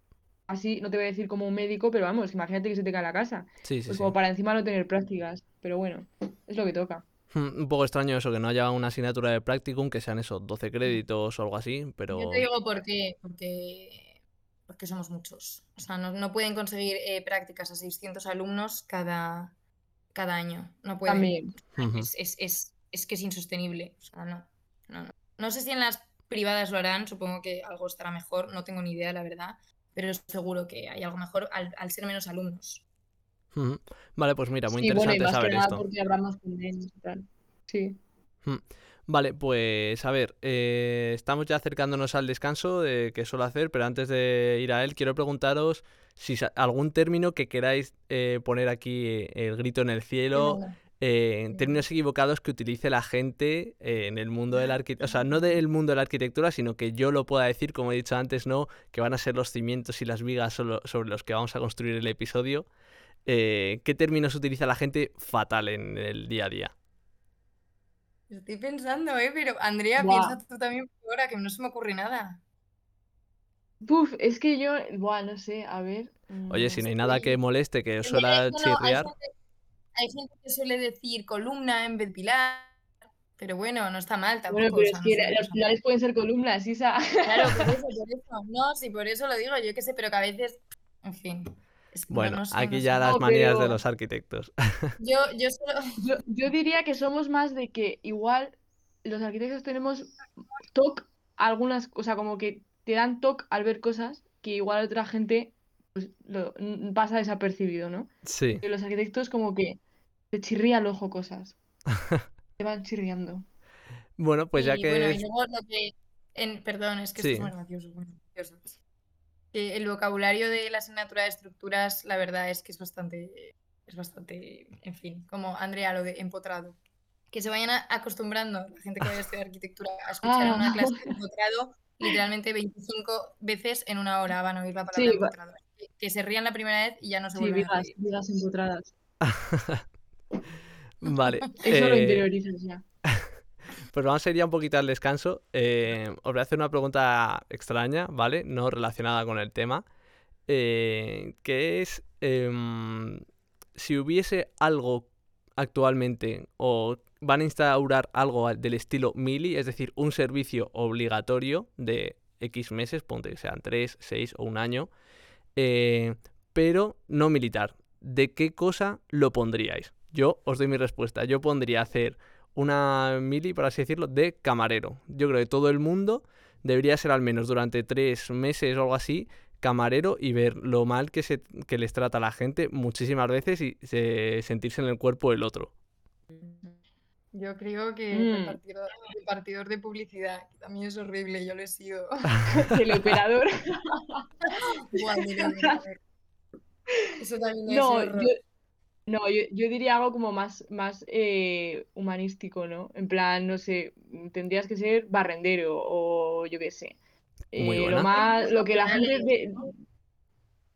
así, no te voy a decir como un médico, pero vamos, imagínate que se te cae la casa. Sí, sí, Pues sí. como para encima no tener prácticas, pero bueno, es lo que toca. Un poco extraño eso, que no haya una asignatura de practicum, que sean esos 12 Mm. créditos o algo así, Yo pero... te digo por qué, porque, porque somos muchos. O sea, no, no pueden conseguir eh, prácticas a 600 alumnos cada, cada año. No pueden. También. Es, es, es, es que es insostenible. O sea, no, no, no. No sé si en las privadas lo harán, supongo que algo estará mejor, no tengo ni idea, la verdad, pero seguro que hay algo mejor al, al ser menos alumnos. Vale, pues mira, muy Sí, bueno, y interesante más que saber nada esto. porque habrá más convenios y tal. Sí. Vale, pues a ver, eh, estamos ya acercándonos al descanso de que suelo hacer, pero antes de ir a él, quiero preguntaros si algún término que queráis eh, poner aquí eh, el grito en el cielo, eh, en términos equivocados que utilice la gente eh, en el mundo del arquitectura, o sea, no del mundo de la arquitectura, sino que yo lo pueda decir, como he dicho antes, no, que van a ser los cimientos y las vigas sobre los que vamos a construir el episodio. Eh, ¿Qué términos utiliza la gente fatal en el día a día? Estoy pensando, ¿eh? Pero Andrea, piensa tú también por ahora, que no se me ocurre nada. Puf, es que yo, buah, no sé, a ver. Oye, mm, si no hay nada que moleste, que suela no, hay chirriar. gente, hay gente que suele decir columna en vez de pilar, pero bueno, no está mal tampoco. Bueno, pero es que los pilares pueden ser columnas, Isa. Claro, por eso, por eso. No, sí, por eso lo digo, yo qué sé, pero que a veces, en fin. Es- Bueno, no aquí no ya las manías de los arquitectos. Yo, yo solo. Yo, yo diría que somos más de que igual los arquitectos tenemos TOC algunas, o sea, como que te dan TOC al ver cosas que igual otra gente pues, lo, pasa desapercibido, ¿no? Sí. Que los arquitectos como que te chirría el ojo cosas. Te van chirriando. Bueno, pues ya y que bueno, y es- luego lo que. en- perdón, es que Sí. esto es muy gracioso. muy gracioso. Que el vocabulario de la asignatura de estructuras, la verdad es que es bastante. Es bastante. En fin, como Andrea, lo de empotrado. Que se vayan a- acostumbrando, la gente que vaya a estudiar arquitectura, a escuchar Ah. una clase de empotrado literalmente 25 veces en una hora van a oír la palabra Sí, empotrado. Que, que se rían la primera vez y ya no se Sí, vuelven a vigas, reír. vigas empotradas. Vale. Eso lo eh, interiorizas ya. Pues vamos a ir ya un poquito al descanso. Eh, os voy a hacer una pregunta extraña, ¿vale? No relacionada con el tema. eh, que es em, si hubiese algo actualmente o van a instaurar algo al- del estilo Mili, es decir, un servicio obligatorio de X meses, ponte que sean 3, 6 o un año, eh, pero no militar. ¿De qué cosa lo pondríais? Yo os doy mi respuesta. Yo pondría hacer una mili, por así decirlo, de camarero. Yo creo que todo el mundo debería ser al menos durante tres meses o algo así camarero y ver lo mal que, se, que les trata a la gente muchísimas veces y se- sentirse en el cuerpo del otro. Yo creo que Mm. repartidor, repartidor de publicidad, que también es horrible, yo lo he sido. Teleoperador. Buah, mira. Eso también es No, horror. yo, no yo, yo diría algo como más, más eh, humanístico, ¿no? En plan, no sé, tendrías que ser barrendero o yo qué sé. Muy Eh, lo más, lo que la gente de-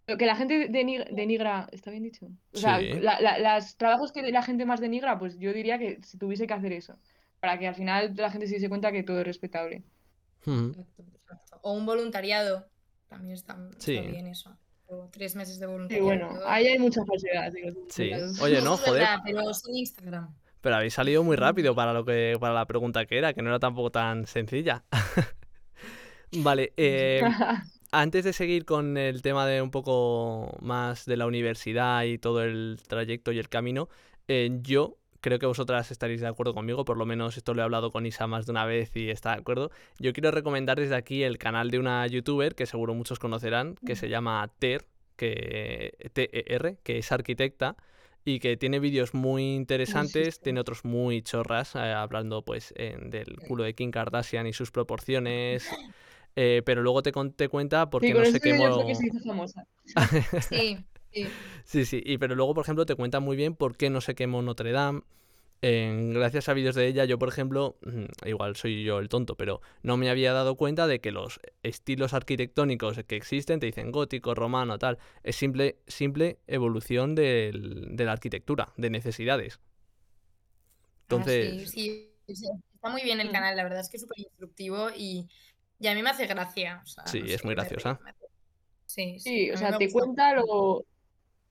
lo que la gente deni- denigra, ¿está bien dicho? O sea, Sí. la- la- los trabajos que la gente más denigra, pues yo diría que se tuviese que hacer eso, para que al final la gente se diese cuenta que todo es respetable. O un voluntariado, también está, está Sí. bien eso. O tres meses de Y voluntariado. bueno, ahí hay mucha falsedad. digo, Sí. Oye, no, joder. verdad, pero sin Instagram. Pero habéis salido muy rápido para lo que para la pregunta que era, que no era tampoco tan sencilla. Vale, eh, antes de seguir con el tema de un poco más de la universidad y todo el trayecto y el camino, eh, yo creo que vosotras estaréis de acuerdo conmigo, por lo menos esto lo he hablado con Isa más de una vez y está de acuerdo. Yo quiero recomendar desde aquí el canal de una youtuber que seguro muchos conocerán, que se llama Ter, que, T-E-R, que es arquitecta y que tiene vídeos muy interesantes, tiene otros muy chorras, eh, hablando pues en- del culo de Kim Kardashian y sus proporciones, eh, pero luego te, te cuenta por Sí, qué con no que se hizo famosa. Sí, sí. Sí, sí, y pero luego, por ejemplo, te cuenta muy bien por qué no se quemó Notre Dame. En- gracias a vídeos de ella, yo, por ejemplo, mm, igual soy yo el tonto, pero no me había dado cuenta de que los estilos arquitectónicos que existen, te dicen gótico, romano, tal, es simple, simple evolución del- de la arquitectura, de necesidades. Ah, Entonces, sí, sí, sí, Está muy bien el Mm. canal, la verdad es que es súper instructivo y, y a mí me hace gracia. o sea, Sí, no es sé, muy me graciosa. Sí, Sí, a o sea, te cuenta lo,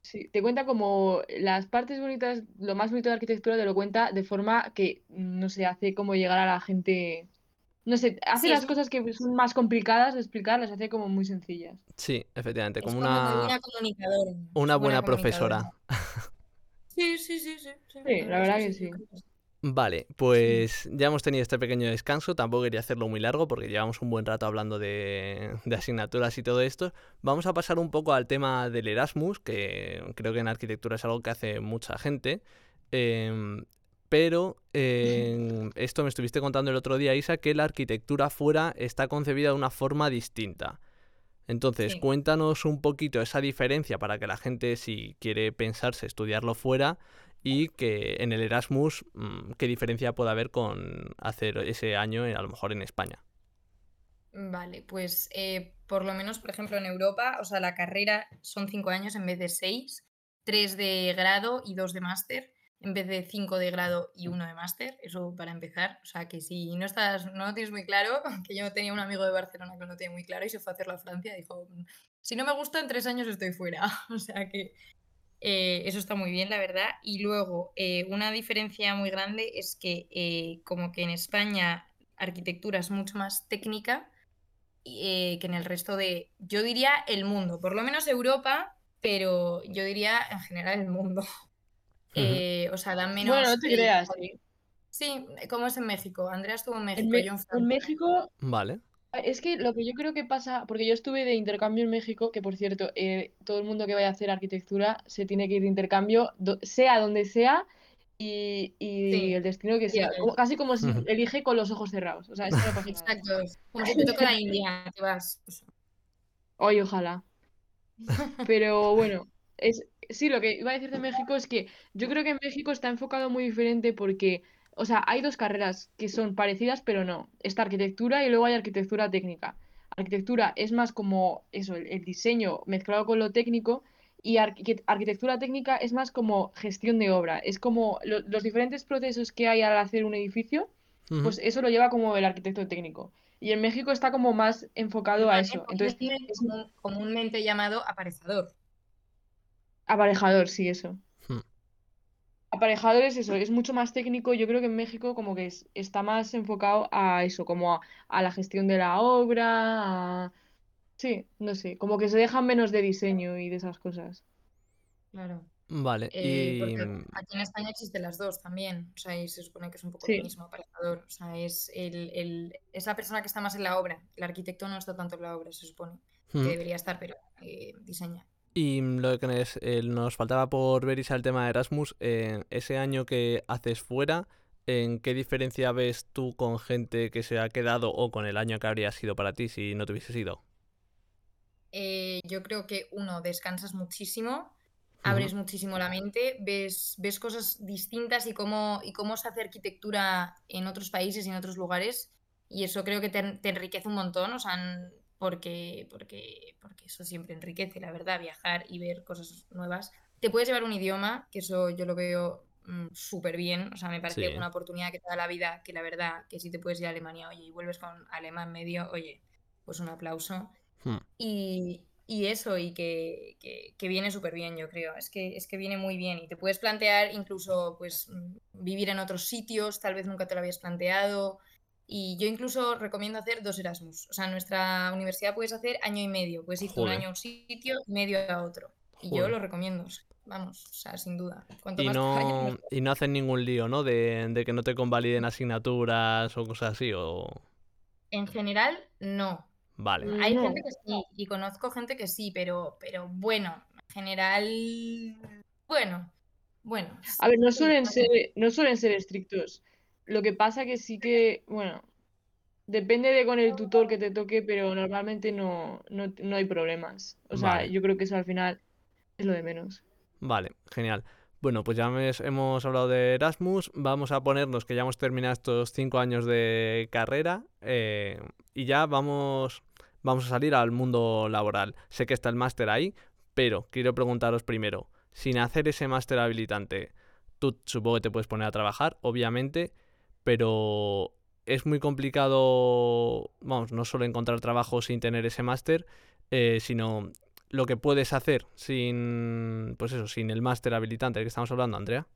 sí, te cuenta como las partes bonitas, lo más bonito de la arquitectura te lo cuenta de forma que, no sé, hace como llegar a la gente, no sé, hace Sí, las cosas que son más complicadas de explicar, las hace como muy sencillas. sí, efectivamente, Es como una, buena comunicadora. una buena comunicadora. profesora. Sí, sí, sí, sí. sí, Sí, la verdad que sí. Vale, pues ya hemos tenido este pequeño descanso, tampoco quería hacerlo muy largo porque llevamos un buen rato hablando de, de, asignaturas y todo esto. Vamos a pasar un poco al tema del Erasmus, que creo que en arquitectura es algo que hace mucha gente. Eh, pero eh, esto me estuviste contando el otro día, Isa, que la arquitectura fuera está concebida de una forma distinta. Entonces, Sí. cuéntanos un poquito esa diferencia para que la gente, si quiere pensarse estudiarlo fuera, y que en el Erasmus, mm, qué diferencia puede haber con hacer ese año eh, a lo mejor en España. Vale, pues eh, por lo menos, por ejemplo, en Europa, o sea, la carrera son cinco años en vez de seis, tres de grado y dos de máster, en vez de cinco de grado y uno de máster, eso para empezar. O sea, que si no estás, no lo tienes muy claro, que yo tenía un amigo de Barcelona que no lo tenía muy claro y se fue a hacerlo a Francia, dijo, "Mm, si no me gusta, en tres años estoy fuera. O sea que eh, eso está muy bien, la verdad. Y luego, eh, una diferencia muy grande es que eh, como que en España arquitectura es mucho más técnica eh, que en el resto de, yo diría el mundo, por lo menos Europa, pero yo diría en general el mundo. Eh, o sea, dan menos... Bueno, no te eh, creas. Sí, ¿cómo es en México? Andrea estuvo en México, En, yo en en. México, Vale. Es que lo que yo creo que pasa, porque yo estuve de intercambio en México, que por cierto, eh, todo el mundo que vaya a hacer arquitectura se tiene que ir de intercambio, do- sea donde sea y, y Sí, el destino que sea. sí. Como- casi como si elige con los ojos cerrados. O sea, es que no. Exacto, como si te toca la India, te vas. Oye, ojalá. Pero bueno, es, sí, lo que iba a decir de México es que yo creo que en México está enfocado muy diferente porque, o sea, hay dos carreras que son parecidas, pero no. Está arquitectura y luego hay arquitectura técnica. Arquitectura es más como eso, el, el diseño mezclado con lo técnico y arqui- arquitectura técnica es más como gestión de obra. Es como lo- los diferentes procesos que hay al hacer un edificio, pues eso lo lleva como el arquitecto técnico. Y en México está como más enfocado a eso. Entonces, es común- comúnmente llamado aparejador. Aparejador, sí, eso. Hmm. Aparejador es eso, es mucho más técnico. Yo creo que en México como que es- está más enfocado a eso, como a, a la gestión de la obra, a... Sí, no sé, como que se dejan menos de diseño y de esas cosas. Claro. Vale. Eh, Y porque aquí en España existen las dos también, o sea, y se supone que es un poco Sí. lo mismo, aparejador, o sea, es, el, el- es la persona que está más en la obra, el arquitecto no está tanto en la obra, se supone, que Ujú. debería estar, pero eh, diseña. Y lo que nos, eh, nos faltaba por ver, Isa, el tema de Erasmus, eh, ese año que haces fuera, ¿en qué diferencia ves tú con gente que se ha quedado o con el año que habría sido para ti si no te hubieses ido? Eh, yo creo que uno, descansas muchísimo, abres muchísimo la mente, ves, ves cosas distintas y cómo, y cómo se hace arquitectura en otros países y en otros lugares. Y eso creo que te, te enriquece un montón, o sea, porque, porque, porque eso siempre enriquece, la verdad, viajar y ver cosas nuevas. Te puedes llevar un idioma, que eso yo lo veo mm, súper bien, o sea, me parece Sí. una oportunidad que te da la vida, que la verdad, que si te puedes ir a Alemania, oye, y vuelves con alemán medio, oye, pues un aplauso. Hmm. Y, y eso, y que, que- que viene súper bien, yo creo. Es que, es que viene muy bien. Y te puedes plantear incluso pues mm, vivir en otros sitios, tal vez nunca te lo habías planteado. Y yo incluso recomiendo hacer dos Erasmus. O sea, en nuestra universidad puedes hacer año y medio. Puedes irte un año a un sitio y medio a otro. Y yo lo recomiendo. Vamos, o sea, sin duda. Cuanto Y más no, y no hacen ningún lío, ¿no? De, de que no te convaliden asignaturas o cosas así, o... En general, no. Vale. Mm. Hay No. gente que sí, y conozco gente que sí, pero, pero bueno, en general, bueno, bueno. A ver, no suelen ser, no suelen ser estrictos. Lo que pasa que sí que, bueno, depende de con el tutor que te toque, pero normalmente no, no, no hay problemas. O sea, yo creo que eso al final es lo de menos. Vale, genial. Bueno, pues ya hemos hablado de Erasmus, vamos a ponernos que ya hemos terminado estos cinco años de carrera eh, y ya vamos, vamos a salir al mundo laboral. Sé que está el máster ahí, pero quiero preguntaros primero, sin hacer ese máster habilitante, tú supongo que te puedes poner a trabajar, obviamente, pero es muy complicado, vamos, no solo encontrar trabajo sin tener ese máster, eh, sino lo que puedes hacer sin, pues eso, sin el máster habilitante del que estamos hablando, Andrea.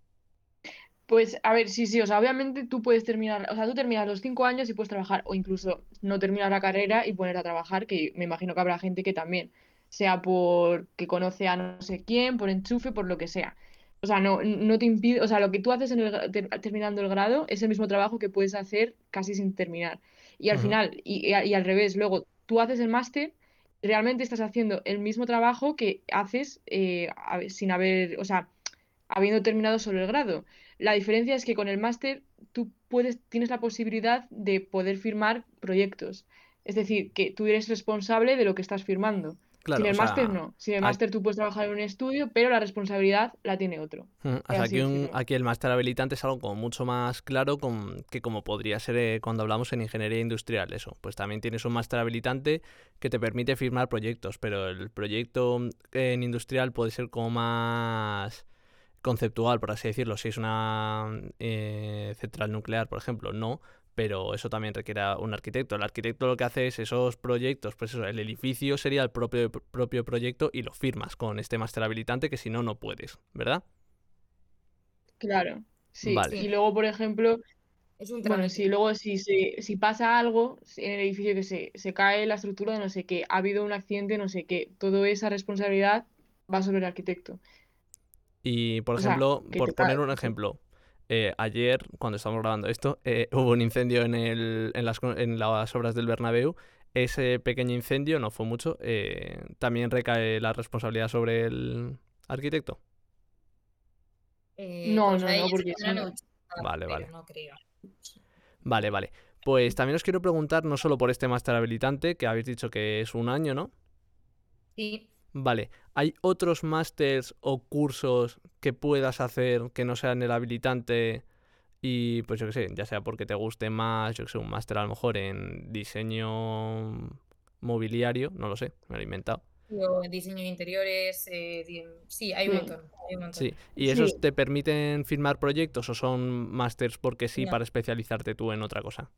Pues, a ver, sí, sí, o sea, obviamente tú puedes terminar, o sea, tú terminas los cinco años y puedes trabajar, o incluso no terminar la carrera y poner a trabajar, que me imagino que habrá gente que también, sea porque conoce a no sé quién, por enchufe, por lo que sea. O sea, no, no te impide, o sea, lo que tú haces en el, ter- terminando el grado es el mismo trabajo que puedes hacer casi sin terminar. Y al final, y, y a- y al revés, luego tú haces el máster, realmente estás haciendo el mismo trabajo que haces eh, sin haber, o sea, habiendo terminado solo el grado. La diferencia es que con el máster tú puedes, tienes la posibilidad de poder firmar proyectos. Es decir, que tú eres responsable de lo que estás firmando. Claro, Sin el sea, máster no. Sin el máster tú puedes trabajar en un estudio, pero la responsabilidad la tiene otro. O sea, aquí, un- aquí el máster habilitante es algo como mucho más claro con- que como podría ser eh, cuando hablamos en ingeniería industrial. Eso, pues también tienes un máster habilitante que te permite firmar proyectos, pero el proyecto mm, en industrial puede ser como más conceptual, por así decirlo. Si es una eh, central nuclear, por ejemplo, no. Pero eso también requiere a un arquitecto. El arquitecto lo que hace es esos proyectos, pues eso, el edificio sería el propio, propio proyecto y lo firmas con este máster habilitante que si no, no puedes, ¿verdad? Claro, sí. Vale. Y luego, por ejemplo, Es un bueno, si luego si, si pasa algo en el edificio que se, se cae la estructura de no sé qué, ha habido un accidente, no sé qué, toda esa responsabilidad va sobre el arquitecto. Y, por O ejemplo, por poner cae, un ejemplo, eh, ayer, cuando estábamos grabando esto, eh, hubo un incendio en, el, en, las, en las obras del Bernabéu. Ese pequeño incendio, no fue mucho, eh, también recae la responsabilidad sobre el arquitecto. Eh, No, pues no, no, es porque Vale, vale. No creo. Vale, vale. Pues también os quiero preguntar, no solo por este máster habilitante, que habéis dicho que es un año, ¿no? Sí, Vale, ¿hay otros másters o cursos que puedas hacer que no sean el habilitante y pues yo qué sé, ya sea porque te guste más, yo que sé, un máster a lo mejor en diseño mobiliario, no lo sé, me lo he inventado. o diseño de interiores, eh, di- sí, hay un Sí. montón, hay un montón. Sí, ¿y esos Sí. te permiten firmar proyectos o son másters porque sí No. para especializarte tú en otra cosa?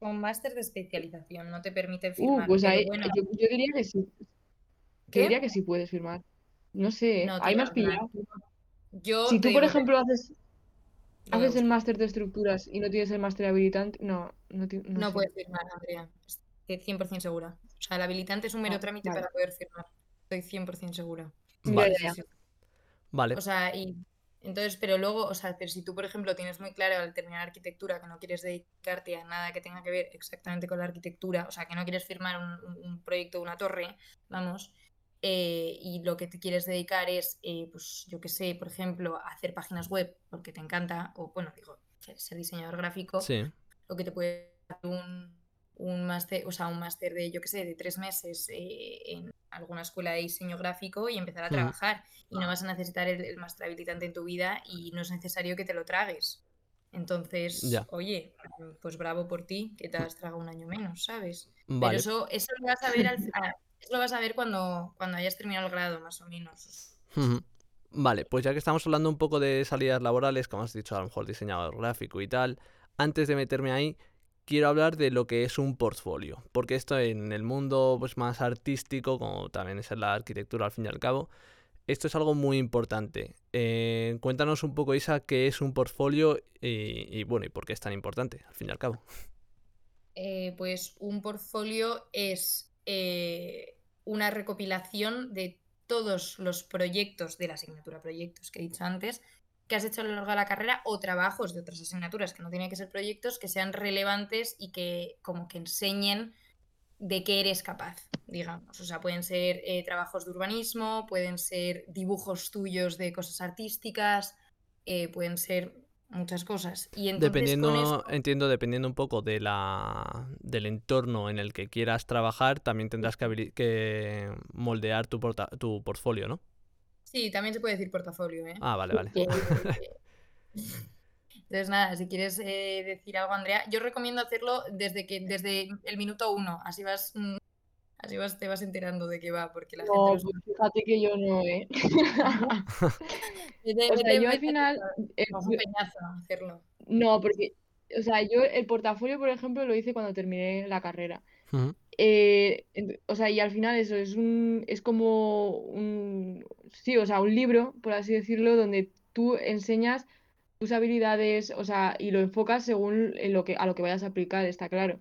Un máster de especialización no te permite Uh, firmar, pues pero ahí, bueno, yo, yo diría que sí. Yo ¿qué? diría que sí puedes firmar. No sé, No, ahí tío, me has pillado. Yo Si te tú, por ejemplo, haces, haces el máster de estructuras y no tienes el máster habilitante, no, no, no No sé. puedes firmar, Andrea. Estoy 100% segura. O sea, el habilitante es un mero Ah, trámite vale. para poder firmar. Estoy 100% segura. Vale, vale, O sea, y entonces, pero luego, o sea, pero si tú, por ejemplo, tienes muy claro al terminar arquitectura que no quieres dedicarte a nada que tenga que ver exactamente con la arquitectura, o sea, que no quieres firmar un, un- un proyecto de una torre, vamos, eh, y lo que te quieres dedicar es, eh, pues, yo qué sé, por ejemplo, hacer páginas web porque te encanta, o bueno, digo, ser diseñador gráfico, sí, lo que te puede dar un, un máster, o sea, un máster de, yo qué sé, de tres meses eh, en alguna escuela de diseño gráfico y empezar a Ujú. trabajar. Y no vas a necesitar el, el máster habilitante en tu vida y no es necesario que te lo tragues. Entonces, Ya. oye, pues bravo por ti, que te has tragado un año menos, ¿sabes? Pero vale. eso, eso lo vas a ver al, a- eso lo vas a ver cuando, cuando hayas terminado el grado, más o menos. Vale, pues ya que estamos hablando un poco de salidas laborales, como has dicho, a lo mejor diseñador gráfico y tal, antes de meterme ahí, quiero hablar de lo que es un portfolio, porque esto en el mundo pues, más artístico, como también es en la arquitectura al fin y al cabo, esto es algo muy importante. Eh, cuéntanos un poco, Isa, qué es un portfolio y, y, bueno, y por qué es tan importante, al fin y al cabo. Eh, pues un portfolio es eh, una recopilación de todos los proyectos de la asignatura proyectos que he dicho antes que has hecho a lo largo de la carrera o trabajos de otras asignaturas que no tienen que ser proyectos que sean relevantes y que como que enseñen de qué eres capaz, digamos. O sea, pueden ser eh, trabajos de urbanismo, pueden ser dibujos tuyos de cosas artísticas, eh, pueden ser muchas cosas. Y entonces con Dependiendo, entiendo, dependiendo un poco de la, del entorno en el que quieras trabajar, también tendrás que, que moldear tu, porta- tu portfolio, ¿no? Sí, también se puede decir portafolio, ¿eh? Ah, vale, vale. Entonces, nada, si quieres eh, decir algo, Andrea, yo recomiendo hacerlo desde que, desde el minuto uno, así vas, mm, así vas, te vas enterando de qué va, porque la No, gente pues fíjate que yo no, ¿eh? Vete- O sea, vete- yo al final, a un peñazo hacerlo. no, porque, o sea, yo el portafolio, por ejemplo, lo hice cuando terminé la carrera. Eh, o sea, y al final eso es un, es como un, sí, o sea, un libro, por así decirlo, donde tú enseñas tus habilidades, o sea, y lo enfocas según en lo que, a lo que vayas a aplicar, está claro.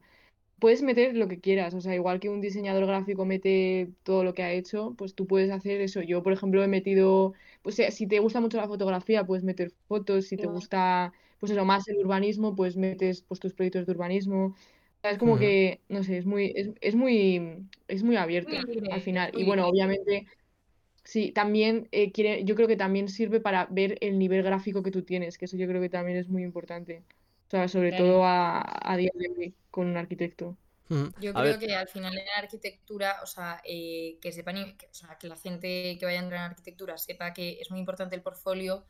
Puedes meter lo que quieras, o sea, igual que un diseñador gráfico mete todo lo que ha hecho, pues tú puedes hacer eso. Yo, por ejemplo, he metido, pues si- si te gusta mucho la fotografía, puedes meter fotos, si te gusta, pues eso, más el urbanismo, pues metes pues tus proyectos de urbanismo. O sea, es como que, no sé, es muy, es, es muy, es muy abierto Muy al final. Y bueno, obviamente, sí, también eh, quiere, yo creo que también sirve para ver el nivel gráfico que tú tienes, que eso yo creo que también es muy importante. O sea, sobre Claro. todo a, a día de hoy con un arquitecto. Yo A creo ver, que al final en arquitectura, o sea, eh, que sepan, que, o sea, que la gente que vaya a entrar en arquitectura sepa que es muy importante el portfolio,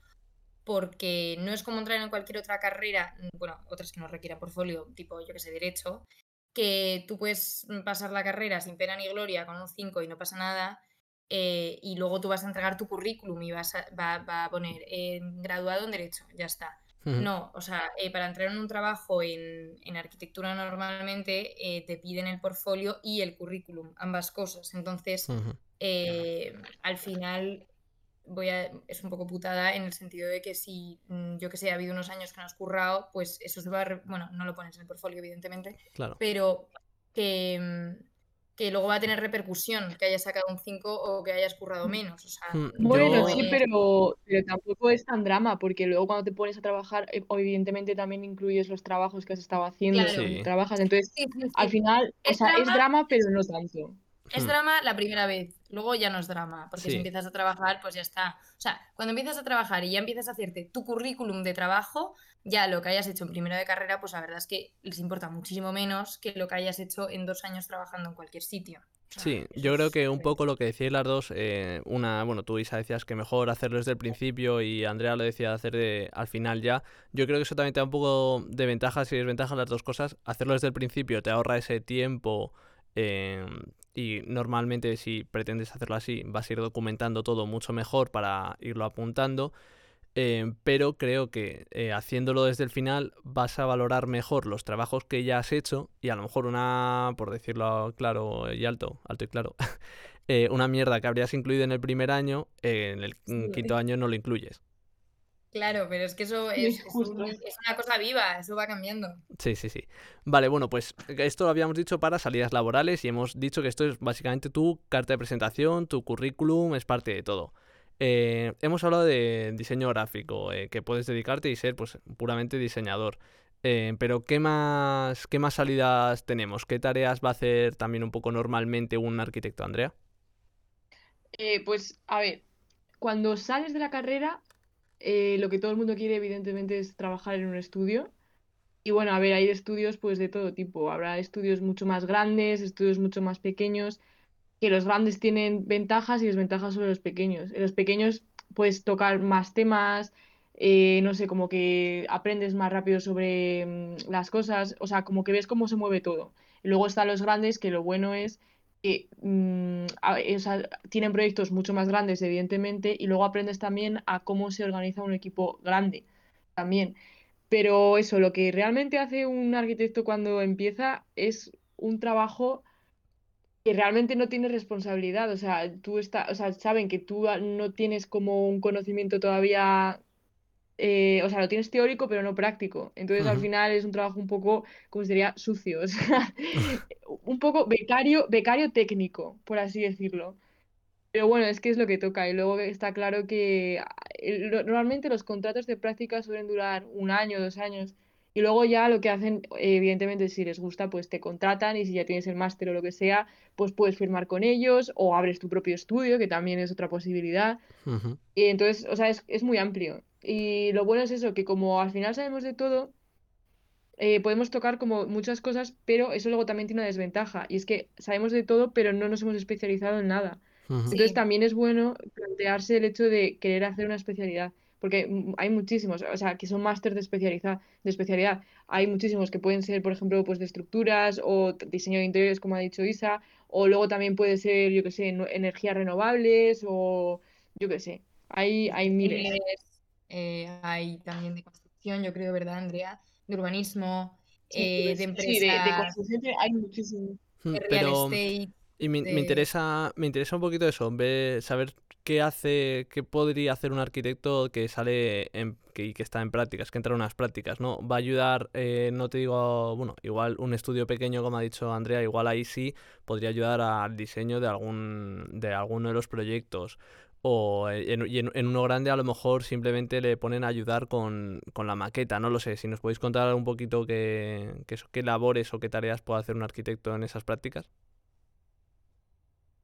porque no es como entrar en cualquier otra carrera, mm, bueno, otras que no requieran portfolio, tipo, yo que sé, derecho, que tú puedes pasar la carrera sin pena ni gloria con un 5 y no pasa nada, eh, y luego tú vas a entregar tu currículum y vas a, va, va a poner eh, graduado en derecho, ya está. No, o sea, eh, para entrar en un trabajo en, en arquitectura normalmente eh, te piden el portfolio y el currículum, ambas cosas. Entonces, eh, al final voy a, es un poco putada en el sentido de que si mm, yo que sé, ha habido unos años que no has currado, pues eso se va a... re- Bueno, no lo pones en el portfolio, evidentemente, Claro. pero que, mm, que luego va a tener repercusión que hayas sacado un 5 o que hayas currado menos. O sea, Mm, Bueno, Yo, sí, eh, pero, pero tampoco es tan drama, porque luego cuando te pones a trabajar, eh, evidentemente también incluyes los trabajos que has estado haciendo claro. y sí. trabajas. Entonces, Sí, sí, al final, o Es sea, es drama pero no tanto. Es Hmm, drama la primera vez, luego ya no es drama, porque si empiezas a trabajar, pues ya está. O sea, cuando empiezas a trabajar y ya empiezas a hacerte tu currículum de trabajo, ya lo que hayas hecho en primero de carrera, pues la verdad es que les importa muchísimo menos que lo que hayas hecho en dos años trabajando en cualquier sitio. O sea, sí, yo creo que un poco lo que decíais las dos, eh, una, bueno, tú Isa decías que mejor hacerlo desde el principio y Andrea lo decía hacer de, al final ya. Yo creo que eso también te da un poco de ventajas y desventajas las dos cosas. Hacerlo desde el principio te ahorra ese tiempo eh, y normalmente si pretendes hacerlo así vas a ir documentando todo mucho mejor para irlo apuntando. eh, pero creo que eh, haciéndolo desde el final vas a valorar mejor los trabajos que ya has hecho y a lo mejor una, por decirlo claro y alto, alto y claro, eh, una mierda que habrías incluido en el primer año, en el quinto año no lo incluyes. Claro, pero es que eso es, es justo. un- es una cosa viva, eso va cambiando. Sí, sí, sí. Vale, bueno, pues esto lo habíamos dicho para salidas laborales y hemos dicho que esto es básicamente tu carta de presentación, tu currículum, es parte de todo. Eh, hemos hablado de diseño gráfico, eh, que puedes dedicarte y ser pues puramente diseñador. Eh, pero ¿qué más, qué más salidas tenemos? ¿Qué tareas va a hacer también un poco normalmente un arquitecto, Andrea? Eh, pues, a ver, cuando sales de la carrera, eh, lo que todo el mundo quiere, evidentemente, es trabajar en un estudio. Y bueno, a ver, hay estudios pues de todo tipo. Habrá estudios mucho más grandes, estudios mucho más pequeños, que los grandes tienen ventajas y desventajas sobre los pequeños. En los pequeños puedes tocar más temas, eh, no sé, como que aprendes más rápido sobre mm, las cosas, o sea, como que ves cómo se mueve todo. Y luego están los grandes, que lo bueno es que mm, a- o sea, tienen proyectos mucho más grandes, evidentemente, y luego aprendes también a cómo se organiza un equipo grande también. Pero eso, lo que realmente hace un arquitecto cuando empieza es un trabajo que realmente no tiene responsabilidad. O sea, tú está, o sea, saben que tú a- no tienes como un conocimiento todavía, eh, o sea, lo tienes teórico, pero no práctico. Entonces, al final es un trabajo un poco, como se diría, sucio. O sea, un poco becario, becario técnico, por así decirlo. Pero bueno, es que es lo que toca. Y luego está claro que ah, normalmente los contratos de práctica suelen durar un año, dos años. Y luego ya lo que hacen, evidentemente, si les gusta, pues te contratan y si ya tienes el máster o lo que sea, pues puedes firmar con ellos o abres tu propio estudio, que también es otra posibilidad. Y entonces, o sea, es, es muy amplio. Y lo bueno es eso, que como al final sabemos de todo, eh, podemos tocar como muchas cosas, pero eso luego también tiene una desventaja. Y es que sabemos de todo, pero no nos hemos especializado en nada. Entonces Sí, también es bueno plantearse el hecho de querer hacer una especialidad, porque hay muchísimos, o sea, que son máster de especializa- de especialidad. Hay muchísimos que pueden ser, por ejemplo, pues de estructuras o diseño de interiores, como ha dicho Isa, o luego también puede ser, yo qué sé, energías renovables o yo qué sé. Hay, hay miles. Eh, hay también de construcción, yo creo, ¿verdad, Andrea? De urbanismo, Sí, eh, pues, de sí, de, de empresas, construcción hay muchísimos. Mm, de real Pero estate, y me, interesa, me interesa un poquito eso, ver, saber ¿qué hace, qué podría hacer un arquitecto que sale en, que, que está en prácticas, que entra en unas prácticas, ¿no? Va a ayudar, eh, no te digo, bueno, igual un estudio pequeño, como ha dicho Andrea, igual ahí sí podría ayudar al diseño de algún, de alguno de los proyectos. O en, y en, en uno grande a lo mejor simplemente le ponen a ayudar con, con la maqueta, no lo sé. Si nos podéis contar un poquito qué, qué, qué labores o qué tareas puede hacer un arquitecto en esas prácticas.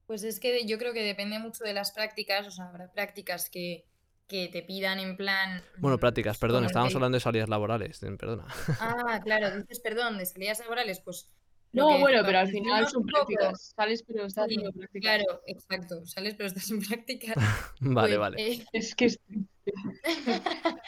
Pues es que yo creo que depende mucho de las prácticas, o sea, habrá prácticas que, que te pidan en plan... Bueno, mm, prácticas, perdón, estábamos que- hablando de salidas laborales, eh, perdona. Ah, claro, dices perdón, de salidas laborales, pues... No, bueno, pero al final son prácticas. Sales, pero estás Sí, haciendo prácticas. Claro, exacto, sales pero estás en prácticas. Vale, Pues, vale. eh, Es que es-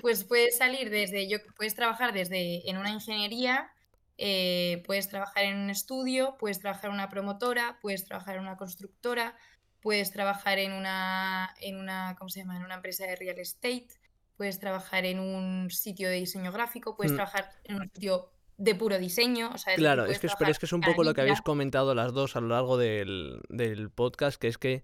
Pues puedes salir desde, yo, puedes trabajar desde en una ingeniería, eh, puedes trabajar en un estudio, puedes trabajar en una promotora, puedes trabajar en una constructora, puedes trabajar en una, en una, ¿cómo se llama? En una empresa de real estate, puedes trabajar en un sitio de diseño gráfico, puedes Mm. trabajar en un sitio de puro diseño, o sea, Claro, es que, es- pero es que es un poco lo que habéis comentado las dos a lo largo del, del podcast, que es que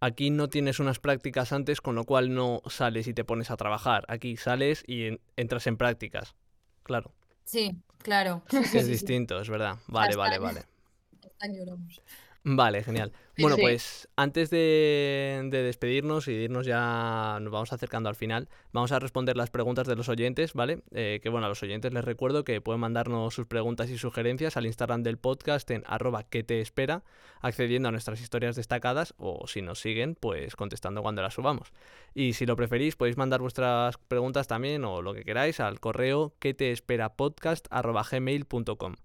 aquí no tienes unas prácticas antes, con lo cual no sales y te pones a trabajar. Aquí sales y en- entras en prácticas. Claro, Sí, claro. sí, sí, que es sí, distinto, es verdad. Vale, vale, vale. Hasta. Vale, genial. Bueno, Sí. pues antes de, de despedirnos y de irnos ya, nos vamos acercando al final, vamos a responder las preguntas de los oyentes, ¿vale? Eh, que bueno, a los oyentes les recuerdo que pueden mandarnos sus preguntas y sugerencias al Instagram del podcast en arroba que te espera, accediendo a nuestras historias destacadas o si nos siguen, pues contestando cuando las subamos. Y si lo preferís, podéis mandar vuestras preguntas también o lo que queráis al correo que te espera podcast arroba gmail.com.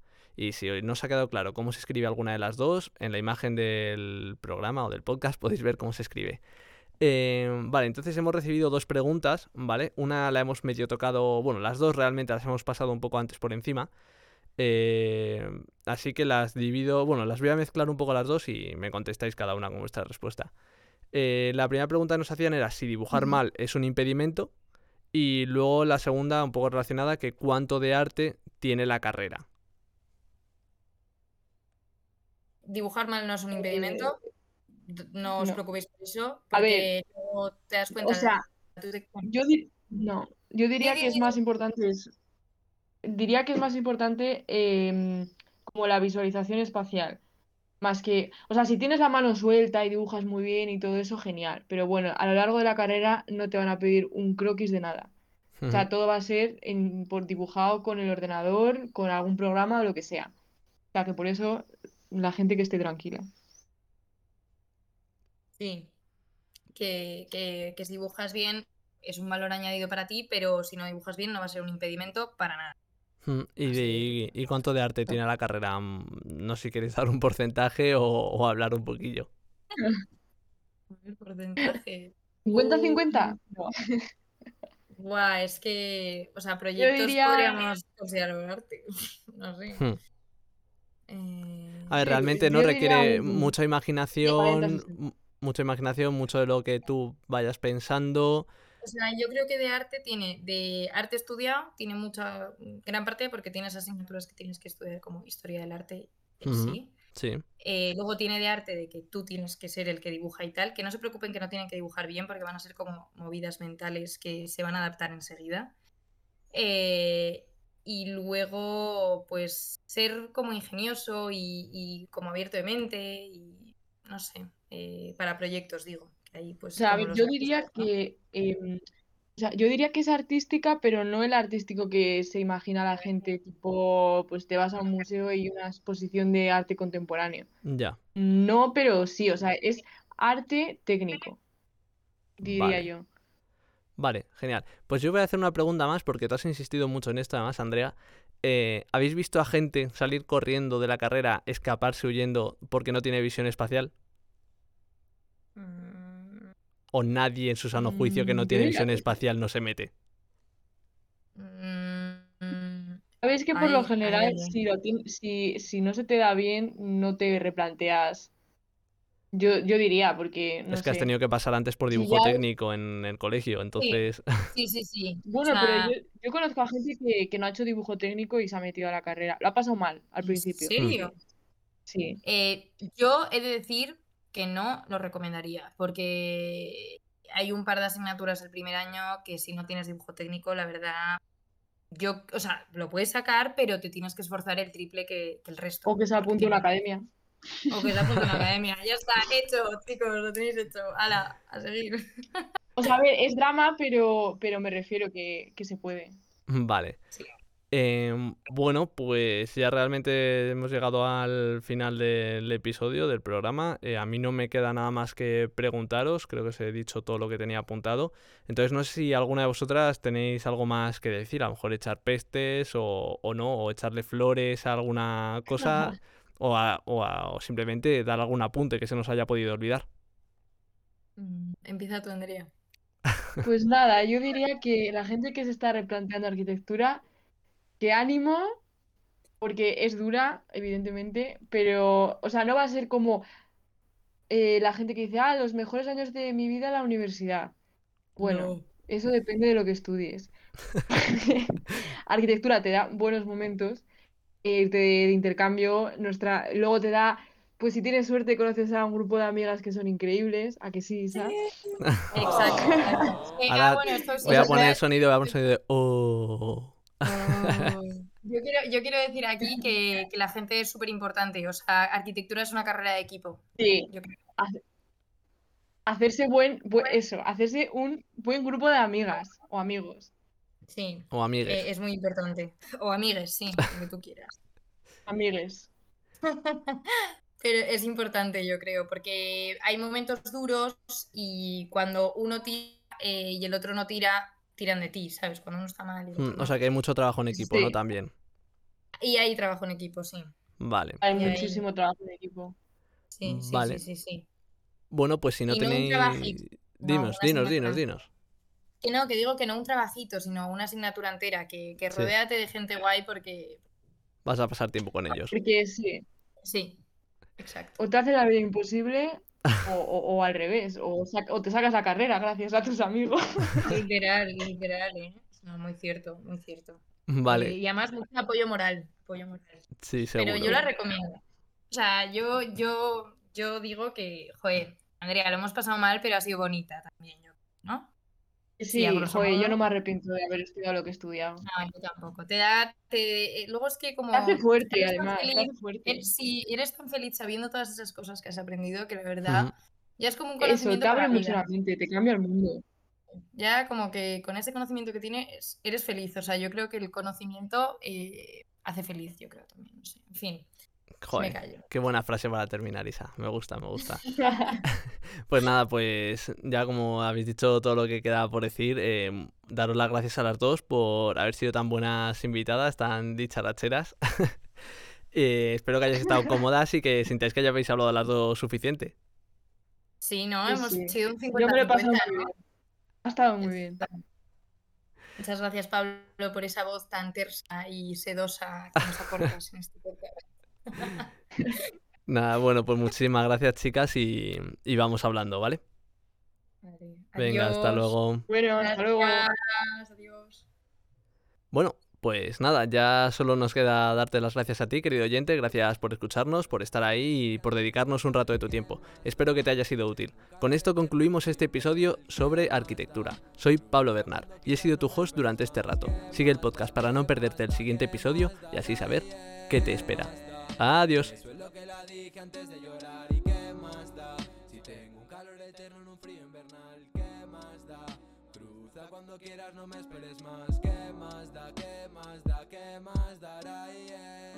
Y si hoy no os ha quedado claro cómo se escribe alguna de las dos, en la imagen del programa o del podcast podéis ver cómo se escribe. Eh, vale, entonces hemos recibido dos preguntas, ¿vale? Una la hemos medio tocado, bueno, las dos realmente las hemos pasado un poco antes por encima. Eh, así que las divido, bueno, las voy a mezclar un poco las dos y me contestáis cada una con vuestra respuesta. Eh, la primera pregunta que nos hacían era si dibujar mal es un impedimento. Y luego la segunda, un poco relacionada, que cuánto de arte tiene la carrera. Dibujar mal no es un impedimento. d- No os no. preocupéis por eso, A ver, porque luego te das cuenta O de- sea, te- yo di- no, yo diría di, que es más importante es- diría que es más importante em, como la visualización espacial. Más que, o sea, si tienes la mano suelta y dibujas muy bien y todo eso, genial. Pero bueno, a lo largo de la carrera no te van a pedir un croquis de nada. O sea, todo va a ser en- por dibujado con el ordenador, con algún programa o lo que sea. O sea, que por eso la gente que esté tranquila. Sí, que, que, que si dibujas bien es un valor añadido para ti, pero si no dibujas bien no va a ser un impedimento para nada. Mm, ¿Y, de- y- y cuánto de arte tiene la carrera? Mm, No sé si queréis dar un porcentaje o, o hablar un poquillo. El porcentaje. ¿50-50? No. Buah, es que, o sea, proyectos diría- podríamos considerar arte. No sé. Eh, A ver, realmente no requiere un mucha imaginación, 40-60. m- mucha imaginación, mucho de lo que tú vayas pensando. O sea, yo creo que de arte tiene, de arte estudiado, tiene mucha, gran parte porque tienes asignaturas que tienes que estudiar como historia del arte en Ujú. sí. Sí. Eh, luego tiene de arte de que tú tienes que ser el que dibuja y tal, que no se preocupen que no tienen que dibujar bien porque van a ser como movidas mentales que se van a adaptar enseguida. Eh, y luego, pues, ser como ingenioso y, y como abierto de mente y, no sé, eh, para proyectos, digo. Que ahí, O pues, sea, a como ver, los yo diría que, em, o sea, yo diría que es artística, pero no el artístico que se imagina la gente, tipo, pues te vas a un museo y una exposición de arte contemporáneo. Ya. No, pero sí, o sea, es arte técnico, diría Vale. yo. Vale, genial. Pues yo voy a hacer una pregunta más porque tú has insistido mucho en esto, además, Andrea. Eh, ¿habéis visto a gente salir corriendo de la carrera, escaparse huyendo porque no tiene visión espacial? Mm, ¿O nadie en su sano juicio que Mm, no yo tiene visión que- espacial no se mete? mm, mm, Sabes que por lo general, lo si, si no se te da bien, no te replanteas. Yo, yo diría, porque no es que has tenido que pasar antes por dibujo ya- técnico en el colegio, entonces... Sí, sí, sí. Bueno, sea, pero yo, yo conozco a gente que, que no ha hecho dibujo técnico y se ha metido a la carrera. Lo ha pasado mal al ¿en principio. serio? Sí. Eh, yo he de decir que no lo recomendaría, porque hay un par de asignaturas el primer año que si no tienes dibujo técnico, la verdad, yo, o sea, lo puedes sacar, pero te tienes que esforzar el triple que, que el resto. O que se apunte a una academia. O que se apunte a una academia. Ya está, hecho, chicos, lo tenéis hecho. Hala, a seguir. O sea, a ver, es drama, pero, pero me refiero que, que se puede. Vale. Sí. Em, bueno, pues ya realmente hemos llegado al final del episodio del programa. Eh, a mí no me queda nada más que preguntaros, creo que os he dicho todo lo que tenía apuntado. Entonces no sé si alguna de vosotras tenéis algo más que decir, a lo mejor echar pestes o, o no, o echarle flores a alguna cosa, o, a- o a- o simplemente dar algún apunte que se nos haya podido olvidar. Mm, Empieza tú, Andrea. Pues nada, yo diría que la gente que se está replanteando arquitectura, que ánimo, porque es dura, evidentemente, pero, o sea, no va a ser como eh, la gente que dice, ah, los mejores años de mi vida en la universidad. Bueno, eso depende de lo que estudies. Arquitectura te da buenos momentos eh, de, de intercambio, nuestra, luego te da, pues si tienes suerte conoces a un grupo de amigas que son increíbles, a que sí, Isa? Exacto. Bueno, esto Voy a poner verdad. sonido, voy a poner sonido de... Oh. Yo quiero, yo quiero decir aquí que, que la gente es súper importante. O sea, arquitectura es una carrera de equipo. Sí, Yo creo. hacerse buen, bu- eso, hacerse un buen grupo de amigas o amigos. Sí, O amigues. eh, es muy importante. O amigues, sí, lo que tú quieras. Amigues. Pero es importante, yo creo, porque hay momentos duros y cuando uno tira eh, y el otro no tira, tiran de ti, ¿sabes? Cuando uno está mal. Mm. O sea que hay mucho trabajo en equipo, ¿no? También. Y hay trabajo en equipo, sí. Vale. Hay Y muchísimo trabajo en equipo. Sí, sí, Vale. sí, sí, sí. Bueno, pues si no Y tenéis... No, Dinos, dinos, dinos, dinos. Que no, que digo que no un trabajito, sino una asignatura entera, que, que Sí. rodéate de gente guay porque Vas a pasar tiempo con ellos. Porque sí, sí, exacto. o te hace la vida imposible o, o- o al revés, o, o te sacas la carrera gracias a tus amigos. Literal, literal, ¿eh? No, muy cierto, muy cierto. Vale, Eh, y además mucho apoyo moral, apoyo moral. sí, Pero seguro. yo la recomiendo. O sea, yo, yo, yo digo que, joder, Andrea, lo hemos pasado mal, pero ha sido bonita también, yo, ¿no? Sí, yo no me arrepiento de haber estudiado lo que he estudiado. No, yo tampoco. Te da, te, luego es que como Te hace fuerte, además, te feliz, hace fuerte. eres- si eres tan feliz sabiendo todas esas cosas que has aprendido, que la verdad Ujú. ya es como un Eso, conocimiento te abre mucho la mente, te cambia el mundo. Ya como que con ese conocimiento que tienes, eres feliz. O sea, yo creo que el conocimiento eh, hace feliz, yo creo también. No sé. En fin, me Joder, callo. qué buena frase para terminar, Isa. Me gusta, me gusta. Pues nada, pues ya como habéis dicho todo lo que queda por decir, eh, daros las gracias a las dos por haber sido tan buenas invitadas, tan dicharacheras. Eh, espero que hayáis estado cómodas y que sintáis que ya habéis hablado las dos suficiente. Sí, ¿no? Sí, Hemos sí. sido un Yo me lo he pasado 50-50, muy ¿no? bien. Ha estado muy bien. Muchas gracias, Pablo, por esa voz tan tersa y sedosa que nos aportas en este podcast. Nada, bueno, pues muchísimas gracias chicas y, y vamos hablando, ¿vale? Vale, Venga, hasta luego. Bueno, hasta luego. Adiós. Bueno, pues nada, ya solo nos queda darte las gracias a ti, querido oyente, gracias por escucharnos, por estar ahí y por dedicarnos un rato de tu tiempo. Espero que te haya sido útil. Con esto concluimos este episodio sobre arquitectura. Soy Pablo Bernard y he sido tu host durante este rato. Sigue el podcast para no perderte el siguiente episodio y así saber qué te espera. Adiós. Eso es lo que la dije antes de llorar. Y qué más da Si tengo un calor eterno en un frío invernal, qué más da Cruza cuando quieras, no me esperes más, qué más da, qué más da, qué más dará, yeah.